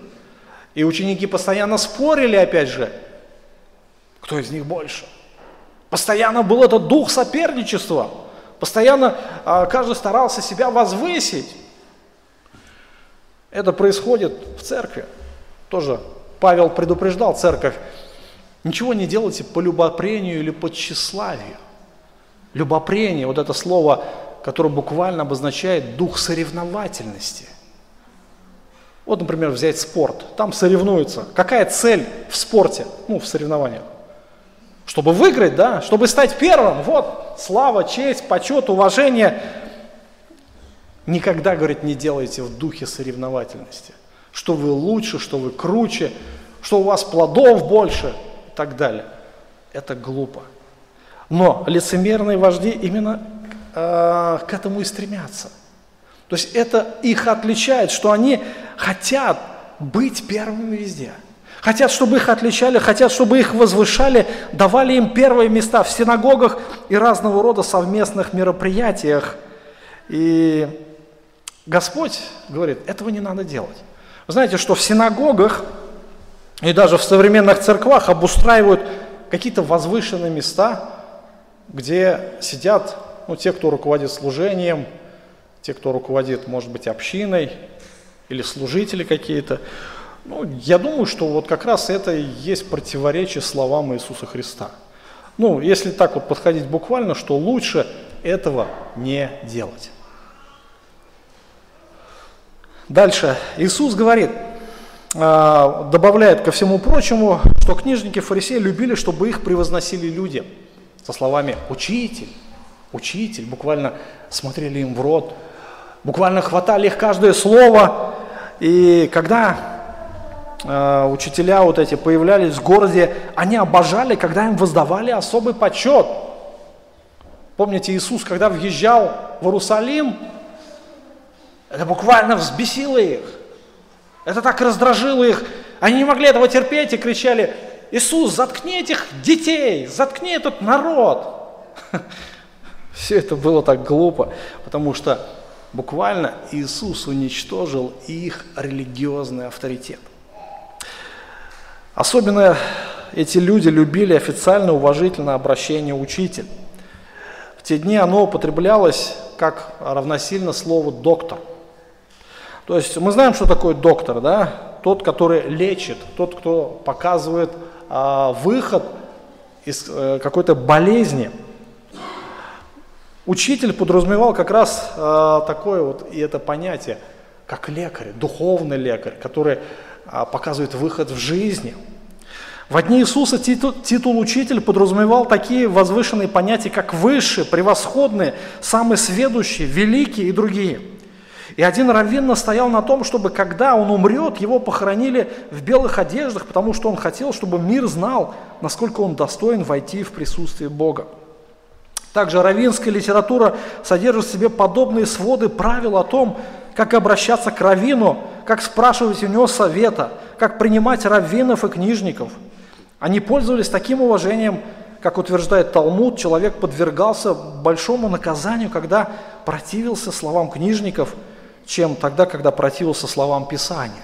и ученики постоянно спорили, опять же, кто из них больше. Постоянно был этот дух соперничества. Постоянно а, каждый старался себя возвысить. Это происходит в церкви. Тоже Павел предупреждал церковь. Ничего не делайте по любопрению или по тщеславию. Любопрение, вот это слово, которое буквально обозначает дух соревновательности – вот, например, взять спорт. Там соревнуются. Какая цель в спорте, ну, в соревнованиях? Чтобы выиграть, да? Чтобы стать первым. Вот, слава, честь, почет, уважение. Никогда, говорит, не делайте в духе соревновательности. Что вы лучше, что вы круче, что у вас плодов больше и так далее. Это глупо. Но лицемерные вожди именно э, к этому и стремятся. То есть это их отличает, что они хотят быть первыми везде. Хотят, чтобы их отличали, хотят, чтобы их возвышали, давали им первые места в синагогах и разного рода совместных мероприятиях. И Господь говорит, этого не надо делать. Вы знаете, что в синагогах и даже в современных церквах обустраивают какие-то возвышенные места, где сидят ну, те, кто руководит служением, те, кто руководит, может быть, общиной или служители какие-то. Ну, я думаю, что вот как раз это и есть противоречие словам Иисуса Христа. Ну, если так вот подходить буквально, что лучше этого не делать. Дальше Иисус говорит, а, добавляет ко всему прочему, что книжники фарисеи любили, чтобы их превозносили люди. Со словами «учитель», «учитель», буквально смотрели им в рот, буквально хватали их каждое слово. И когда э, учителя вот эти появлялись в городе, они обожали, когда им воздавали особый почет. Помните, Иисус, когда въезжал в Иерусалим, это буквально взбесило их. Это так раздражило их. Они не могли этого терпеть и кричали, Иисус, заткни этих детей, заткни этот народ. [laughs] Все это было так глупо, потому что буквально Иисус уничтожил их религиозный авторитет. Особенно эти люди любили официально уважительное обращение учитель. В те дни оно употреблялось как равносильно слову доктор – то есть мы знаем, что такое доктор, да? Тот, который лечит, тот, кто показывает а, выход из а, какой-то болезни. Учитель подразумевал как раз а, такое вот и это понятие, как лекарь, духовный лекарь, который показывает выход в жизни. В одни Иисуса титул, титул учитель подразумевал такие возвышенные понятия, как высшие, превосходные, самые сведущие, великие и другие – и один раввин настоял на том, чтобы когда он умрет, его похоронили в белых одеждах, потому что он хотел, чтобы мир знал, насколько он достоин войти в присутствие Бога. Также раввинская литература содержит в себе подобные своды правил о том, как обращаться к раввину, как спрашивать у него совета, как принимать раввинов и книжников. Они пользовались таким уважением, как утверждает Талмуд, человек подвергался большому наказанию, когда противился словам книжников – чем тогда, когда противился словам Писания.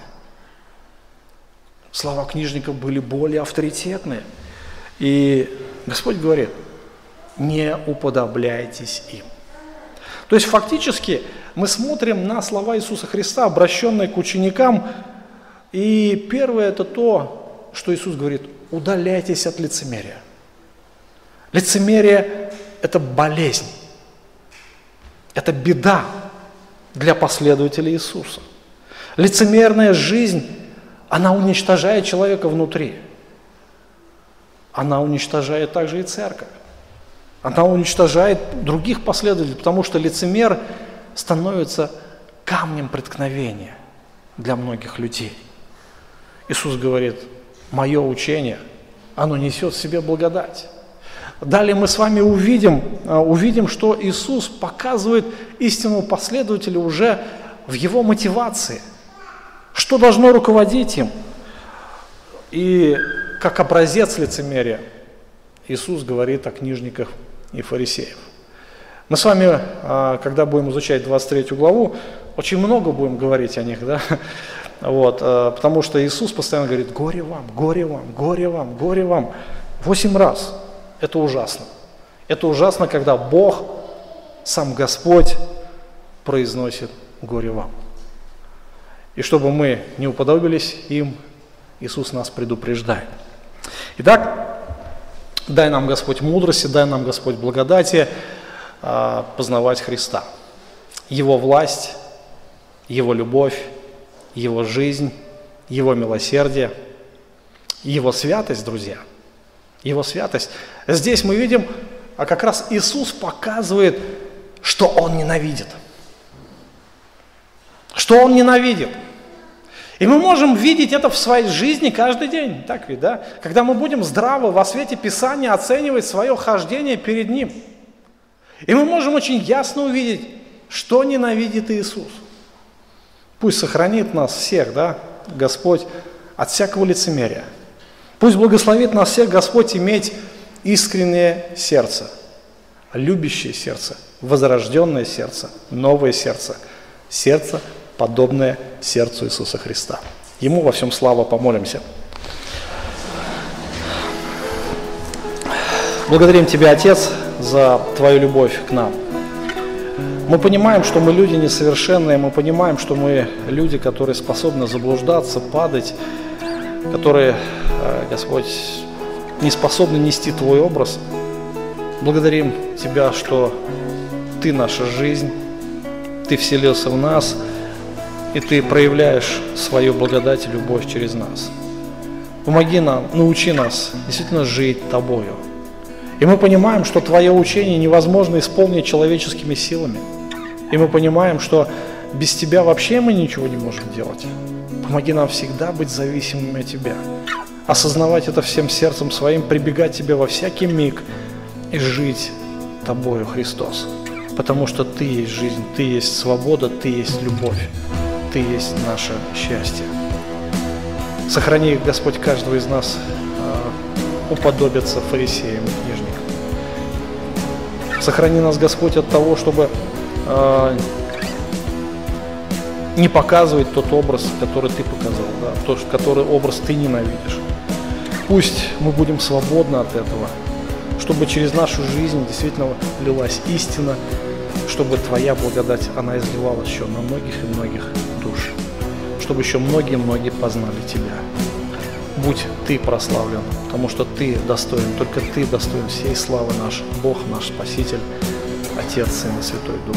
Слова книжников были более авторитетные. И Господь говорит, не уподобляйтесь им. То есть фактически мы смотрим на слова Иисуса Христа, обращенные к ученикам, и первое это то, что Иисус говорит, удаляйтесь от лицемерия. Лицемерие – это болезнь, это беда, для последователей Иисуса. Лицемерная жизнь, она уничтожает человека внутри. Она уничтожает также и церковь. Она уничтожает других последователей, потому что лицемер становится камнем преткновения для многих людей. Иисус говорит, мое учение, оно несет в себе благодать. Далее мы с вами увидим, а, увидим, что Иисус показывает истинному последователю уже в его мотивации, что должно руководить им. И как образец лицемерия Иисус говорит о книжниках и фарисеях. Мы с вами, а, когда будем изучать 23 главу, очень много будем говорить о них, да? [laughs] Вот, а, потому что Иисус постоянно говорит, горе вам, горе вам, горе вам, горе вам, восемь раз. Это ужасно. Это ужасно, когда Бог, сам Господь, произносит горе вам. И чтобы мы не уподобились им, Иисус нас предупреждает. Итак, дай нам Господь мудрости, дай нам Господь благодати а, познавать Христа. Его власть, Его любовь, Его жизнь, Его милосердие, Его святость, друзья – его святость. Здесь мы видим, а как раз Иисус показывает, что Он ненавидит. Что Он ненавидит. И мы можем видеть это в своей жизни каждый день, так ведь, да? Когда мы будем здраво во свете Писания оценивать свое хождение перед Ним. И мы можем очень ясно увидеть, что ненавидит Иисус. Пусть сохранит нас всех, да, Господь, от всякого лицемерия. Пусть благословит нас всех Господь иметь искреннее сердце, любящее сердце, возрожденное сердце, новое сердце, сердце, подобное сердцу Иисуса Христа. Ему во всем слава, помолимся. Благодарим Тебя, Отец, за Твою любовь к нам. Мы понимаем, что мы люди несовершенные, мы понимаем, что мы люди, которые способны заблуждаться, падать, которые, э, Господь, не способны нести Твой образ. Благодарим Тебя, что Ты наша жизнь, Ты вселился в нас, и Ты проявляешь свою благодать и любовь через нас. Помоги нам, научи нас действительно жить Тобою. И мы понимаем, что Твое учение невозможно исполнить человеческими силами. И мы понимаем, что без Тебя вообще мы ничего не можем делать. Помоги нам всегда быть зависимыми от Тебя. Осознавать это всем сердцем своим, прибегать к Тебе во всякий миг и жить Тобою, Христос. Потому что Ты есть жизнь, Ты есть свобода, Ты есть любовь, Ты есть наше счастье. Сохрани, Господь, каждого из нас э, уподобиться фарисеям и книжникам. Сохрани нас, Господь, от того, чтобы э, не показывать тот образ, который Ты показал, да, тот, который образ Ты ненавидишь. Пусть мы будем свободны от этого, чтобы через нашу жизнь действительно лилась истина, чтобы Твоя благодать, она изливалась еще на многих и многих душ чтобы еще многие-многие познали Тебя. Будь Ты прославлен, потому что Ты достоин, только Ты достоин всей славы наш, Бог наш Спаситель, Отец, Сын и Святой Дух.